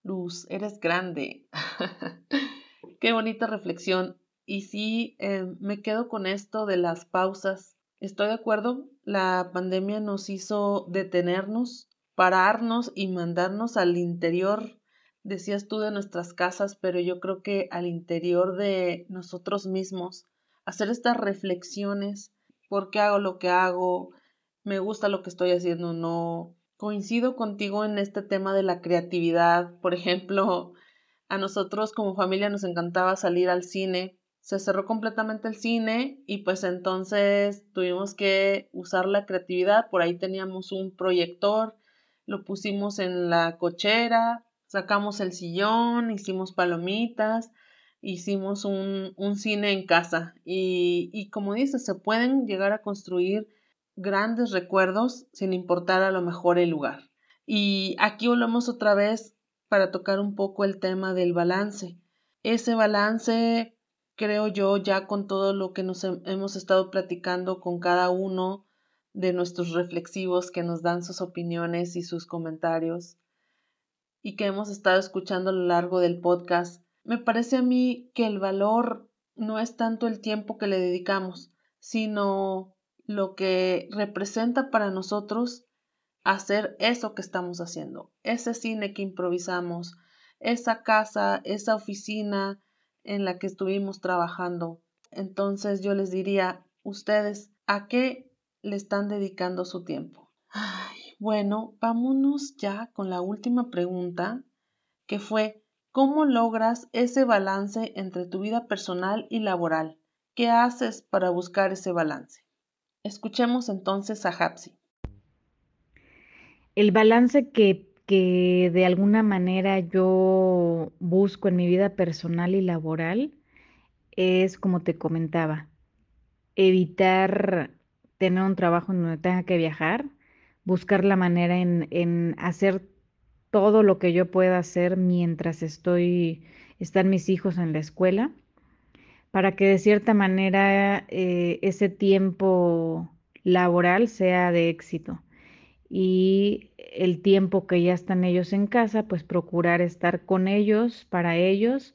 Luz, eres grande. Qué bonita reflexión. Y sí, eh, me quedo con esto de las pausas. Estoy de acuerdo, la pandemia nos hizo detenernos, pararnos y mandarnos al interior, decías tú, de nuestras casas, pero yo creo que al interior de nosotros mismos, hacer estas reflexiones, ¿por qué hago lo que hago? ¿Me gusta lo que estoy haciendo? No. Coincido contigo en este tema de la creatividad. Por ejemplo, a nosotros como familia nos encantaba salir al cine se cerró completamente el cine y pues entonces tuvimos que usar la creatividad. Por ahí teníamos un proyector, lo pusimos en la cochera, sacamos el sillón, hicimos palomitas, hicimos un, un cine en casa. Y, y como dices, se pueden llegar a construir grandes recuerdos sin importar a lo mejor el lugar. Y aquí volvemos otra vez para tocar un poco el tema del balance. Ese balance creo yo, ya con todo lo que nos hemos estado platicando con cada uno de nuestros reflexivos que nos dan sus opiniones y sus comentarios y que hemos estado escuchando a lo largo del podcast, me parece a mí que el valor no es tanto el tiempo que le dedicamos, sino lo que representa para nosotros hacer eso que estamos haciendo, ese cine que improvisamos, esa casa, esa oficina, en la que estuvimos trabajando. Entonces yo les diría, ustedes, ¿a qué le están dedicando su tiempo? Ay, bueno, vámonos ya con la última pregunta, que fue, ¿cómo logras ese balance entre tu vida personal y laboral? ¿Qué haces para buscar ese balance? Escuchemos entonces a Hapsi. El balance que que de alguna manera yo busco en mi vida personal y laboral es, como te comentaba, evitar tener un trabajo en donde tenga que viajar, buscar la manera en, hacer todo lo que yo pueda hacer mientras estoy, están mis hijos en la escuela, para que de cierta manera eh, ese tiempo laboral sea de éxito y el tiempo que ya están ellos en casa, pues procurar estar con ellos, para ellos.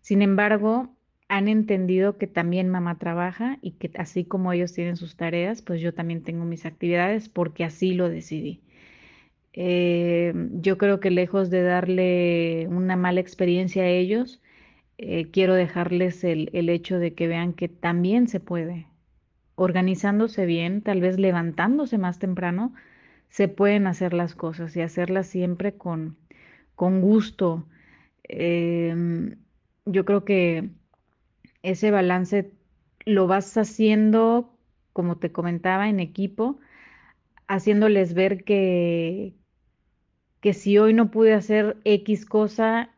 Sin embargo, han entendido que también mamá trabaja y que así como ellos tienen sus tareas, pues yo también tengo mis actividades porque así lo decidí. Eh, yo creo que lejos de darle una mala experiencia a ellos, eh, quiero dejarles el, el hecho de que vean que también se puede, organizándose bien, tal vez levantándose más temprano, se pueden hacer las cosas y hacerlas siempre con, con gusto. Em, yo creo que ese balance lo vas haciendo, como te comentaba, en equipo, haciéndoles ver que, que si hoy no pude hacer X cosa,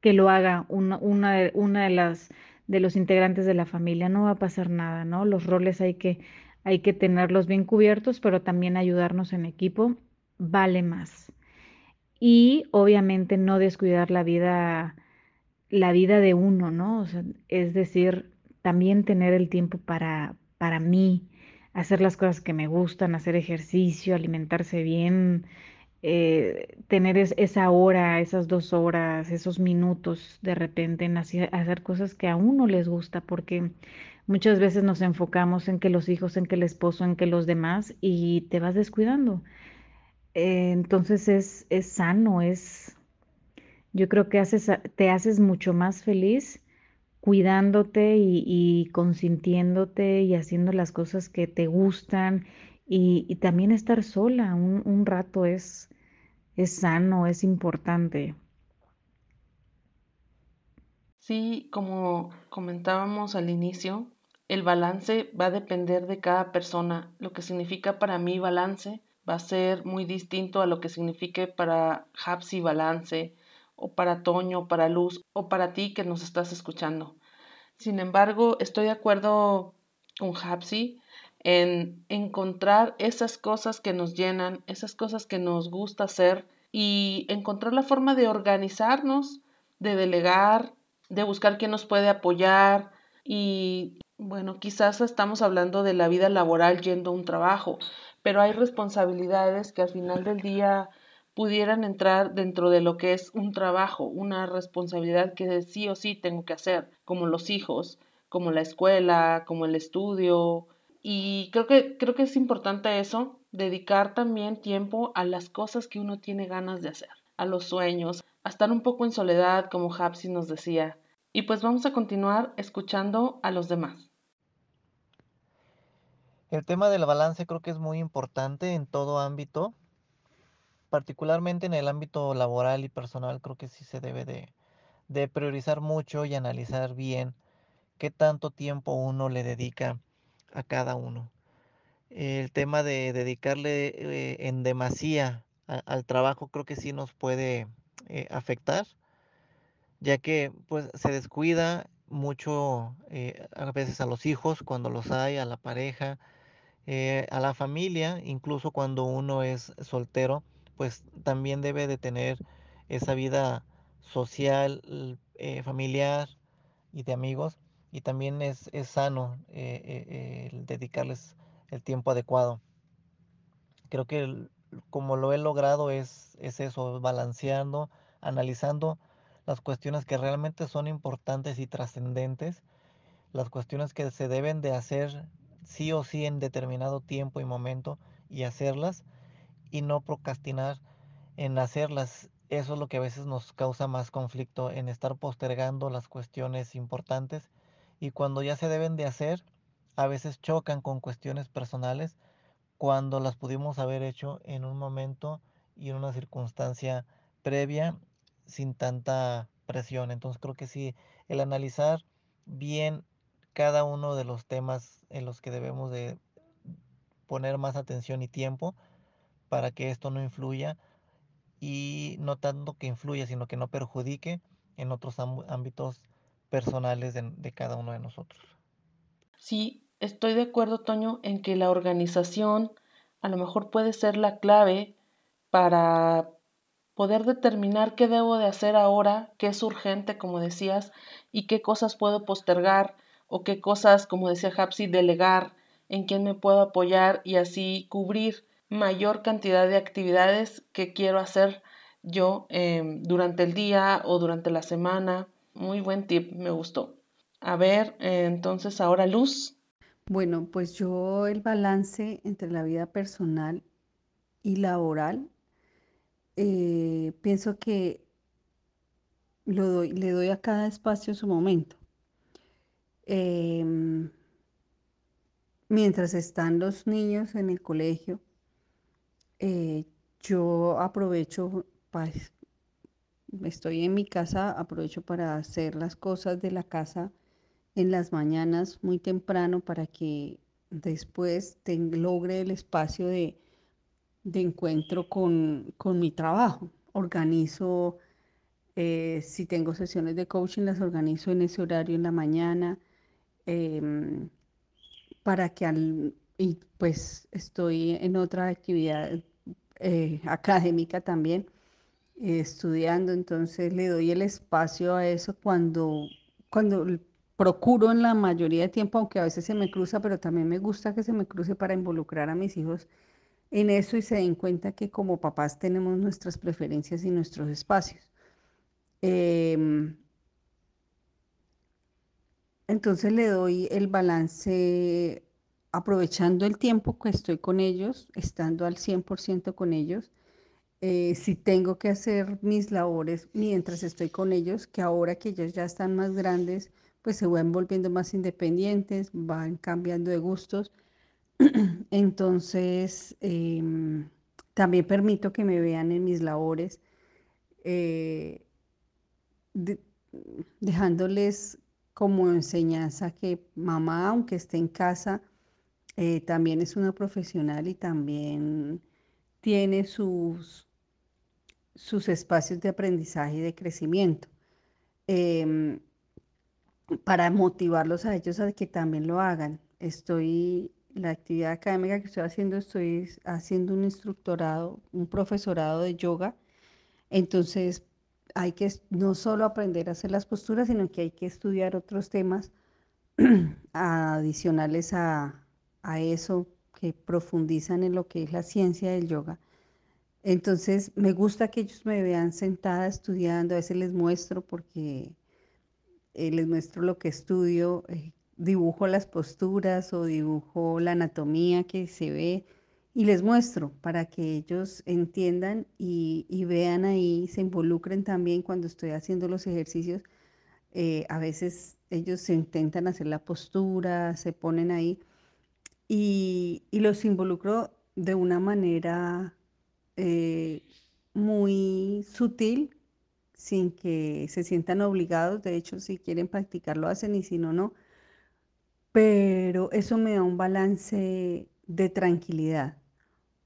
que lo haga una, una, de, una de las de los integrantes de la familia, no va a pasar nada, ¿no? Los roles hay que hay que tenerlos bien cubiertos, pero también ayudarnos en equipo vale más. Y obviamente no descuidar la vida, la vida de uno, ¿no? es decir, también tener el tiempo para, para mí, hacer las cosas que me gustan, hacer ejercicio, alimentarse bien, eh, tener esa hora, esas dos horas, esos minutos de repente en hacer cosas que a uno les gusta, porque muchas veces nos enfocamos en que los hijos, en que el esposo, en que los demás y te vas descuidando. Eh, entonces es, es sano, es, yo creo que haces, te haces mucho más feliz cuidándote y, consintiéndote y haciendo las cosas que te gustan y, también estar sola un, rato es, es sano, es importante. Sí, como comentábamos al inicio, el balance va a depender de cada persona. Lo que significa para mí balance va a ser muy distinto a lo que signifique para Hapsi balance o para Toño, para Luz o para ti que nos estás escuchando. Sin embargo, estoy de acuerdo con Hapsi en encontrar esas cosas que nos llenan, esas cosas que nos gusta hacer y encontrar la forma de organizarnos, de delegar, de buscar quién nos puede apoyar y bueno, quizás estamos hablando de la vida laboral yendo a un trabajo, pero hay responsabilidades que al final del día pudieran entrar dentro de lo que es un trabajo, una responsabilidad que sí o sí tengo que hacer, como los hijos, como la escuela, como el estudio. Y creo que, creo que es importante eso, dedicar también tiempo a las cosas que uno tiene ganas de hacer, a los sueños, a estar un poco en soledad, como Hapsi nos decía. Y pues vamos a continuar escuchando a los demás. El tema del balance creo que es muy importante en todo ámbito, particularmente en el ámbito laboral y personal, creo que sí se debe de, priorizar mucho y analizar bien qué tanto tiempo uno le dedica a cada uno. El tema de dedicarle eh, en demasía al trabajo creo que sí nos puede eh, afectar, ya que pues se descuida mucho eh, a veces a los hijos cuando los hay, a la pareja, a la familia, incluso cuando uno es soltero, pues también debe de tener esa vida social, familiar y de amigos. Y también es, sano eh, eh, dedicarles el tiempo adecuado. Creo que como lo he logrado es, es eso, balanceando, analizando las cuestiones que realmente son importantes y trascendentes, las cuestiones que se deben de hacer sí o sí en determinado tiempo y momento y hacerlas y no procrastinar en hacerlas. Eso es lo que a veces nos causa más conflicto en estar postergando las cuestiones importantes y cuando ya se deben de hacer, a veces chocan con cuestiones personales cuando las pudimos haber hecho en un momento y en una circunstancia previa sin tanta presión. Entonces creo que sí, el analizar bien cada uno de los temas en los que debemos de poner más atención y tiempo para que esto no influya y no tanto que influya, sino que no perjudique en otros ámbitos personales de, de cada uno de nosotros. Sí, estoy de acuerdo, Toño, en que la organización a lo mejor puede ser la clave para poder determinar qué debo de hacer ahora, qué es urgente, como decías, y qué cosas puedo postergar o qué cosas, como decía Hapsi, delegar, en quién me puedo apoyar y así cubrir mayor cantidad de actividades que quiero hacer yo em, durante el día o durante la semana. Muy buen tip, me gustó. A ver, entonces ahora Luz. Bueno, pues yo el balance entre la vida personal y laboral, eh, pienso que lo doy, le doy a cada espacio su momento. Em, mientras están los niños en el colegio, eh, yo aprovecho, pues, estoy en mi casa, aprovecho para hacer las cosas de la casa en las mañanas muy temprano para que después logre el espacio de, encuentro con, mi trabajo. Organizo, eh, si tengo sesiones de coaching, las organizo en ese horario en la mañana em, para que al, y pues estoy en otra actividad eh, académica también, estudiando, entonces le doy el espacio a eso cuando, cuando procuro en la mayoría de tiempo, aunque a veces se me cruza, pero también me gusta que se me cruce para involucrar a mis hijos en eso y se den cuenta que como papás tenemos nuestras preferencias y nuestros espacios. Em, entonces le doy el balance aprovechando el tiempo que estoy con ellos, estando al 100% con ellos. Eh, si tengo que hacer mis labores mientras estoy con ellos, que ahora que ellos ya están más grandes, pues se van volviendo más independientes, van cambiando de gustos. Entonces, em, también permito que me vean en mis labores, eh, dejándoles como enseñanza que mamá, aunque esté en casa, eh, también es una profesional y también tiene sus, sus espacios de aprendizaje y de crecimiento. Em, para motivarlos a ellos a que también lo hagan. Estoy, la actividad académica que estoy haciendo, estoy haciendo un instructorado, un profesorado de yoga. Entonces, hay que no solo aprender a hacer las posturas, sino que hay que estudiar otros temas adicionales a, a eso que profundizan en lo que es la ciencia del yoga. Entonces, me gusta que ellos me vean sentada estudiando, a veces les muestro porque eh, les muestro lo que estudio, eh, dibujo las posturas o dibujo la anatomía que se ve y les muestro para que ellos entiendan y, vean ahí, se involucren también cuando estoy haciendo los ejercicios. Eh, a veces ellos se intentan hacer la postura, se ponen ahí y, los involucro de una manera muy sutil sin que se sientan obligados. De hecho, si quieren practicar, lo hacen y si no, no. Pero eso me da un balance de tranquilidad.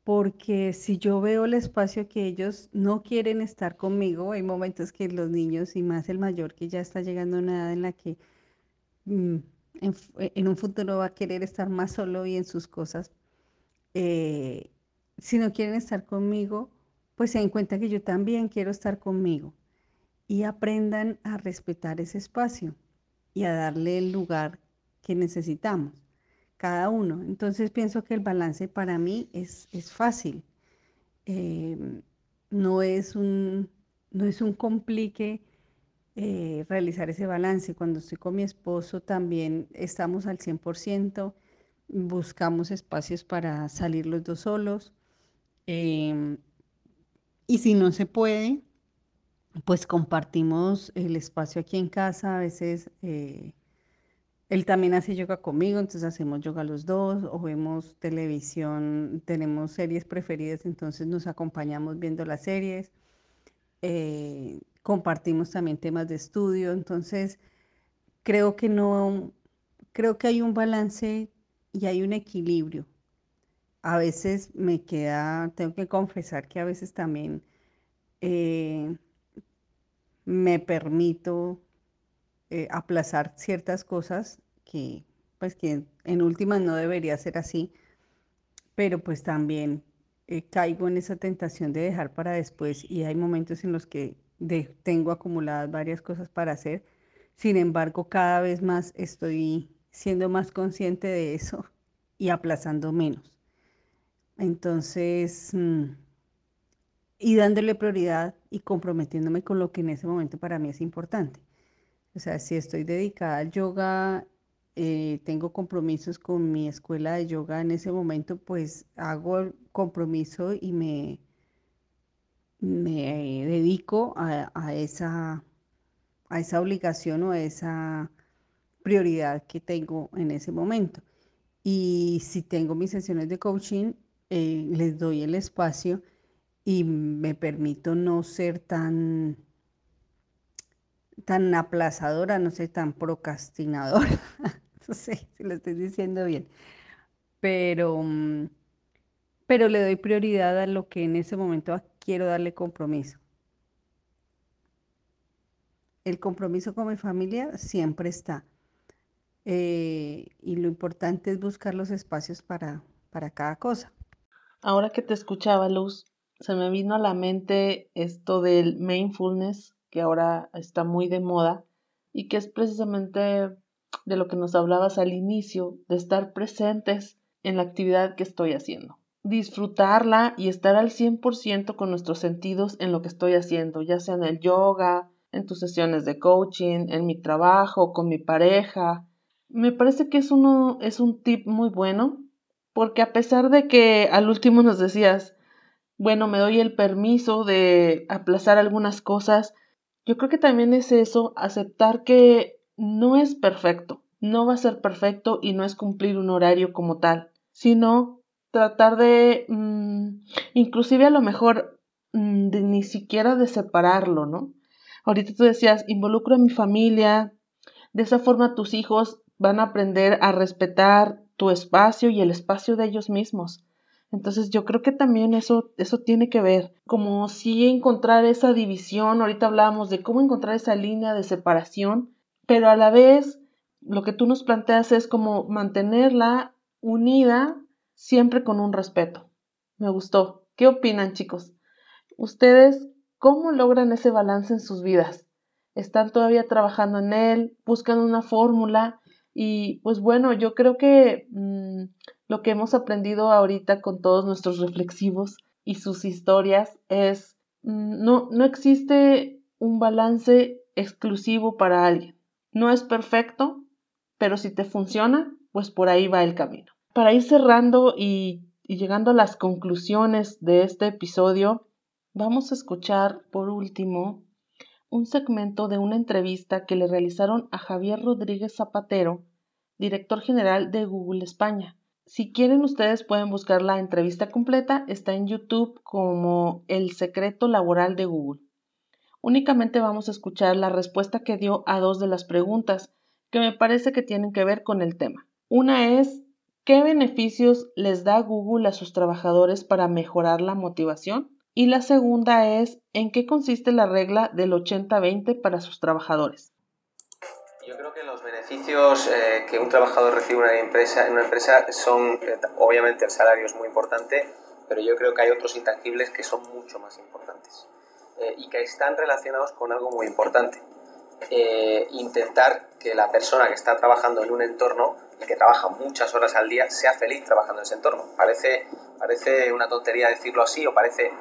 Porque si yo veo el espacio que ellos no quieren estar conmigo, hay momentos que los niños, y más el mayor que ya está llegando a una edad en la que mm, en, un futuro va a querer estar más solo y en sus cosas, eh, si no quieren estar conmigo, pues se den cuenta que yo también quiero estar conmigo y aprendan a respetar ese espacio y a darle el lugar que necesitamos, cada uno. Entonces pienso que el balance para mí es, es fácil. Em, no, es un, no es un complique eh, realizar ese balance. Cuando estoy con mi esposo también estamos al 100%, buscamos espacios para salir los dos solos. Em, y si no se puede, pues compartimos el espacio aquí en casa, a veces eh, él también hace yoga conmigo, entonces hacemos yoga los dos, o vemos televisión, tenemos series preferidas, entonces nos acompañamos viendo las series, eh, compartimos también temas de estudio, entonces creo que no, creo que hay un balance y hay un equilibrio. A veces me queda, tengo que confesar que a veces también... Eh, me permito eh, aplazar ciertas cosas que, pues, que en últimas no debería ser así, pero pues también eh, caigo en esa tentación de dejar para después y hay momentos en los que tengo acumuladas varias cosas para hacer. Sin embargo, cada vez más estoy siendo más consciente de eso y aplazando menos. Entonces, mm, y dándole prioridad y comprometiéndome con lo que en ese momento para mí es importante. O sea, si estoy dedicada al yoga, eh, tengo compromisos con mi escuela de yoga en ese momento, pues hago el compromiso y me, me dedico a, esa, a esa obligación o a esa prioridad que tengo en ese momento. Y si tengo mis sesiones de coaching, eh, les doy el espacio y me permito no ser tan, tan aplazadora, no sé, tan procrastinadora. no sé si lo estoy diciendo bien. Pero, mm, pero le doy prioridad a lo que en ese momento quiero darle compromiso. El compromiso con mi familia siempre está. Eh, y lo importante es buscar los espacios para, para cada cosa. Ahora que te escuchaba, Luz, se me vino a la mente esto del mindfulness, que ahora está muy de moda, y que es precisamente de lo que nos hablabas al inicio, de estar presentes en la actividad que estoy haciendo. Disfrutarla y estar al 100% con nuestros sentidos en lo que estoy haciendo, ya sea en el yoga, en tus sesiones de coaching, en mi trabajo, con mi pareja. Me parece que es, uno, es un tip muy bueno, porque a pesar de que al último nos decías, bueno, me doy el permiso de aplazar algunas cosas, yo creo que también es eso, aceptar que no es perfecto, no va a ser perfecto y no es cumplir un horario como tal, sino tratar de, mm, inclusive a lo mejor, mm, de ni siquiera de separarlo, ¿no? Ahorita tú decías, involucro a mi familia, de esa forma tus hijos van a aprender a respetar tu espacio y el espacio de ellos mismos. Entonces yo creo que también eso, eso tiene que ver, como si encontrar esa división, ahorita hablábamos de cómo encontrar esa línea de separación, pero a la vez lo que tú nos planteas es como mantenerla unida siempre con un respeto. Me gustó. ¿Qué opinan chicos? ¿Ustedes ¿Cómo logran ese balance en sus vidas? ¿Están todavía trabajando en él? ¿Buscan una fórmula? Y pues bueno, yo creo que mm, lo que hemos aprendido ahorita con todos nuestros reflexivos y sus historias es, mm, no, no existe un balance exclusivo para alguien. No es perfecto, pero si te funciona, pues por ahí va el camino. Para ir cerrando y llegando a las conclusiones de este episodio, Vamos a escuchar, por último, un segmento de una entrevista que le realizaron a Javier Rodríguez Zapatero, director general de Google España. Si quieren ustedes pueden buscar la entrevista completa, está en YouTube como El secreto laboral de Google. Únicamente vamos a escuchar la respuesta que dio a dos de las preguntas que me parece que tienen que ver con el tema. Una es, ¿qué beneficios les da Google a sus trabajadores para mejorar la motivación? Y la segunda es, ¿en qué consiste la regla del 80-20 para sus trabajadores? Yo creo que los beneficios eh, que un trabajador recibe en una empresa, en una empresa son, eh, obviamente el salario es muy importante, pero yo creo que hay otros intangibles que son mucho más importantes eh, y que están relacionados con algo muy importante. intentar que la persona que está trabajando en un entorno que trabaja muchas horas al día sea feliz trabajando en ese entorno. Parece, parece una tontería decirlo así o parece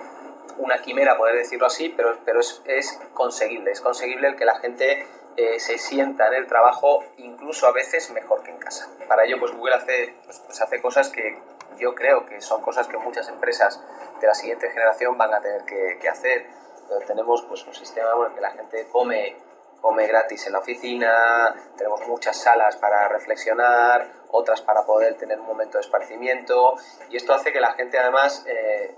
una quimera poder decirlo así, pero, pero es, es conseguible, es conseguible el que la gente eh, se sienta en el trabajo incluso a veces mejor que en casa. Para ello, pues Google hace, pues, pues hace cosas que yo creo que son cosas que muchas empresas de la siguiente generación van a tener que, que hacer. tenemos pues, un sistema en el que la gente come, come gratis en la oficina, tenemos muchas salas para reflexionar, otras para poder tener un momento de esparcimiento, y esto hace que la gente además eh,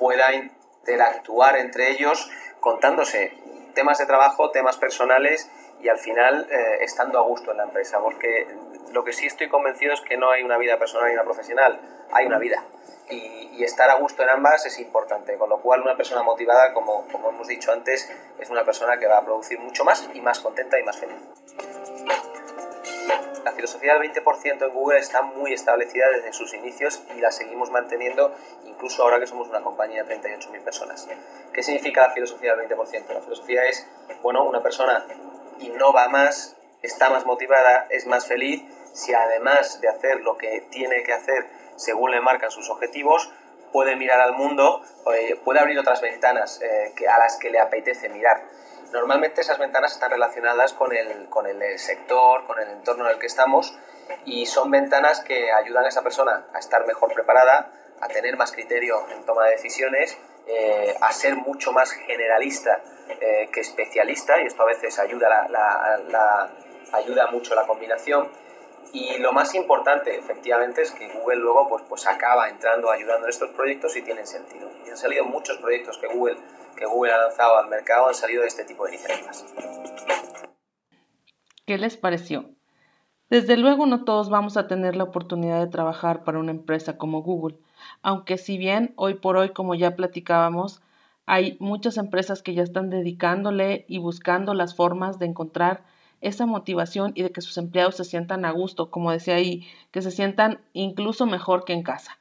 pueda interactuar entre ellos contándose temas de trabajo, temas personales y al final eh, estando a gusto en la empresa. Porque lo que sí estoy convencido es que no hay una vida personal y una profesional, hay una vida. Y, estar a gusto en ambas es importante, con lo cual una persona motivada, como, como hemos dicho antes, es una persona que va a producir mucho más y más contenta y más feliz. La filosofía del 20% en Google está muy establecida desde sus inicios y la seguimos manteniendo incluso ahora que somos una compañía de 38.000 personas. ¿Qué significa la filosofía del 20%? La filosofía es, bueno, una persona innova más, está más motivada, es más feliz, si además de hacer lo que tiene que hacer según le marcan sus objetivos, puede mirar al mundo, eh, puede abrir otras ventanas eh, a las que le apetece mirar. Normalmente esas ventanas están relacionadas con el, con el sector, con el entorno en el que estamos y son ventanas que ayudan a esa persona a estar mejor preparada, a tener más criterio en toma de decisiones, eh, a ser mucho más generalista eh, que especialista y esto a veces ayuda, la, ayuda mucho la combinación. Y lo más importante, efectivamente, es que Google luego pues, pues acaba entrando, ayudando en estos proyectos y tienen sentido. Y han salido muchos proyectos que Google que Google ha lanzado al mercado han salido de este tipo de iniciativas. ¿Qué les pareció? Desde luego no todos vamos a tener la oportunidad de trabajar para una empresa como Google, aunque si bien hoy por hoy, como ya platicábamos, hay muchas empresas que ya están dedicándole y buscando las formas de encontrar esa motivación y de que sus empleados se sientan a gusto, como decía ahí, que se sientan incluso mejor que en casa.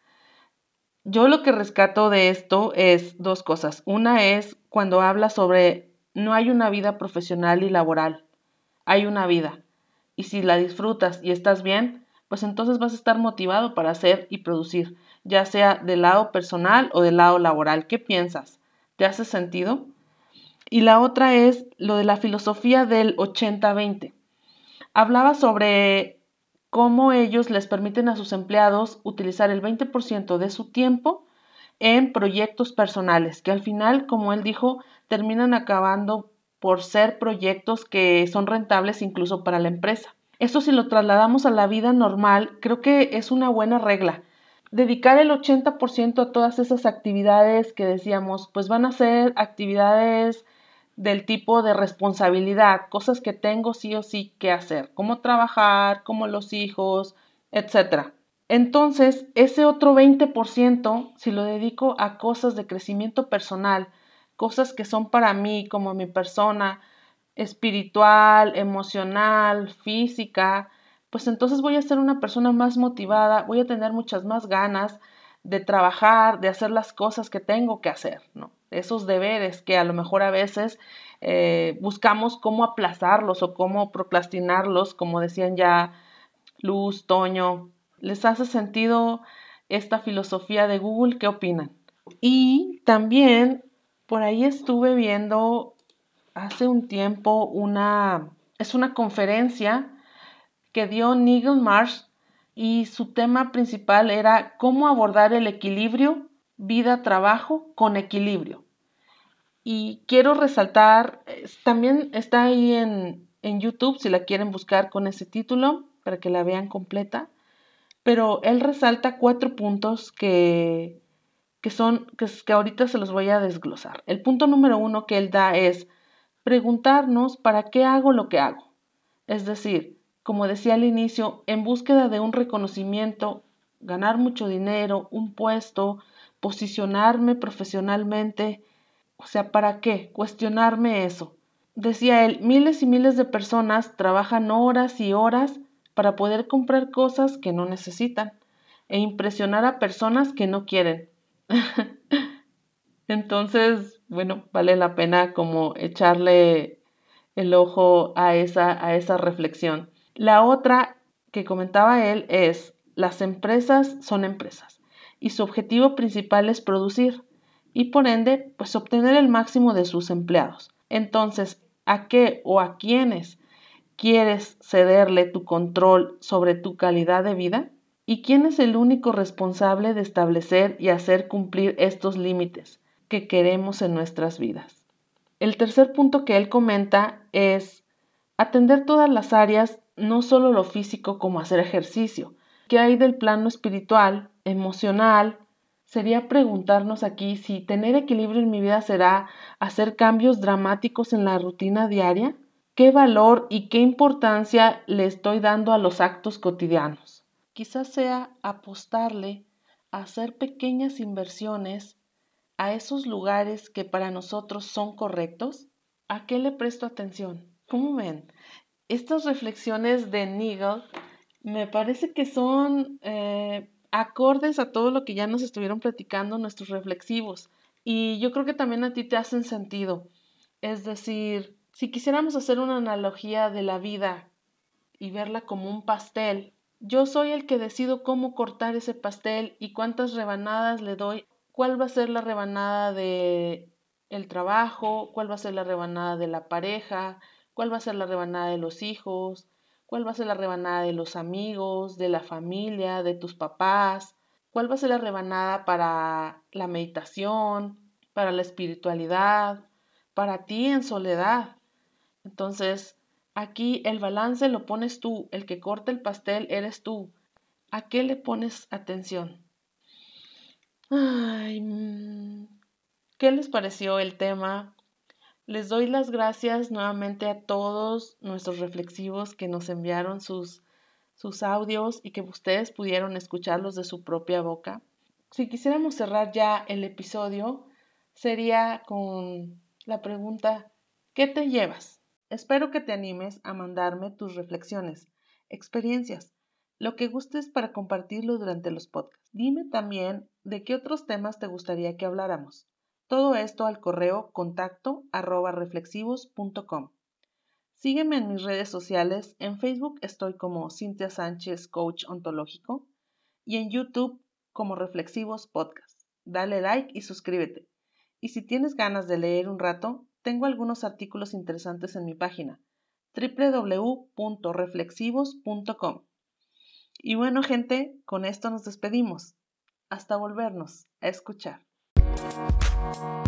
Yo lo que rescato de esto es dos cosas. Una es cuando habla sobre no hay una vida profesional y laboral, hay una vida. Y si la disfrutas y estás bien, pues entonces vas a estar motivado para hacer y producir, ya sea del lado personal o del lado laboral. ¿Qué piensas? ¿Te hace sentido? Y la otra es lo de la filosofía del 80-20. Hablaba sobre cómo ellos les permiten a sus empleados utilizar el 20% de su tiempo en proyectos personales, que al final, como él dijo, terminan acabando por ser proyectos que son rentables incluso para la empresa. Esto si lo trasladamos a la vida normal, creo que es una buena regla. Dedicar el 80% a todas esas actividades que decíamos, pues van a ser actividades del tipo de responsabilidad, cosas que tengo sí o sí que hacer, como trabajar, como los hijos, etc. Entonces, ese otro 20%, si lo dedico a cosas de crecimiento personal, cosas que son para mí como mi persona, espiritual, emocional, física, pues entonces voy a ser una persona más motivada, voy a tener muchas más ganas de trabajar, de hacer las cosas que tengo que hacer, ¿no? Esos deberes que a lo mejor a veces eh, buscamos cómo aplazarlos o cómo procrastinarlos, como decían ya Luz, Toño. ¿Les hace sentido esta filosofía de Google? ¿Qué opinan? Y también por ahí estuve viendo hace un tiempo una, es una conferencia que dio Nigel Marsh y su tema principal era cómo abordar el equilibrio vida-trabajo con equilibrio. Y quiero resaltar, también está ahí en, YouTube si la quieren buscar con ese título para que la vean completa, pero él resalta cuatro puntos que, que son, que, que ahorita se los voy a desglosar. El punto número uno que él da es preguntarnos para qué hago lo que hago. Es decir, como decía al inicio, en búsqueda de un reconocimiento, ganar mucho dinero, un puesto, posicionarme profesionalmente. O sea, ¿para qué? Cuestionarme eso. Decía él, miles y miles de personas trabajan horas y horas para poder comprar cosas que no necesitan e impresionar a personas que no quieren. Entonces, bueno, vale la pena como echarle el ojo a esa, a esa reflexión. La otra que comentaba él es, las empresas son empresas y su objetivo principal es producir y por ende pues obtener el máximo de sus empleados. Entonces, ¿a qué o a quiénes quieres cederle tu control sobre tu calidad de vida? ¿Y quién es el único responsable de establecer y hacer cumplir estos límites que queremos en nuestras vidas? El tercer punto que él comenta es atender todas las áreas, no solo lo físico como hacer ejercicio, que hay del plano espiritual, emocional, sería preguntarnos aquí si tener equilibrio en mi vida será hacer cambios dramáticos en la rutina diaria. ¿Qué valor y qué importancia le estoy dando a los actos cotidianos? Quizás sea apostarle a hacer pequeñas inversiones a esos lugares que para nosotros son correctos. ¿A qué le presto atención? ¿Cómo ven? Estas reflexiones de Nigel me parece que son eh, acordes a todo lo que ya nos estuvieron platicando nuestros reflexivos. Y yo creo que también a ti te hacen sentido. Es decir, si quisiéramos hacer una analogía de la vida y verla como un pastel, yo soy el que decido cómo cortar ese pastel y cuántas rebanadas le doy, cuál va a ser la rebanada de el trabajo, cuál va a ser la rebanada de la pareja, cuál va a ser la rebanada de los hijos, cuál va a ser la rebanada de los amigos, de la familia, de tus papás, cuál va a ser la rebanada para la meditación, para la espiritualidad, para ti en soledad. Entonces, aquí el balance lo pones tú, el que corta el pastel eres tú. ¿A qué le pones atención? Ay, mm, ¿qué les pareció el tema? Les doy las gracias nuevamente a todos nuestros reflexivos que nos enviaron sus, sus audios y que ustedes pudieron escucharlos de su propia boca. Si quisiéramos cerrar ya el episodio, sería con la pregunta, ¿qué te llevas? Espero que te animes a mandarme tus reflexiones, experiencias, lo que gustes para compartirlo durante los podcasts. Dime también de qué otros temas te gustaría que habláramos. Todo esto al correo contacto arroba reflexivos.com. Sígueme en mis redes sociales. En Facebook estoy como Cintia Sánchez, coach ontológico, y en YouTube como Reflexivos Podcast. Dale like y suscríbete. Y si tienes ganas de leer un rato, tengo algunos artículos interesantes en mi página www.reflexivos.com. Y bueno, gente, con esto nos despedimos. Hasta volvernos a escuchar. Thank you.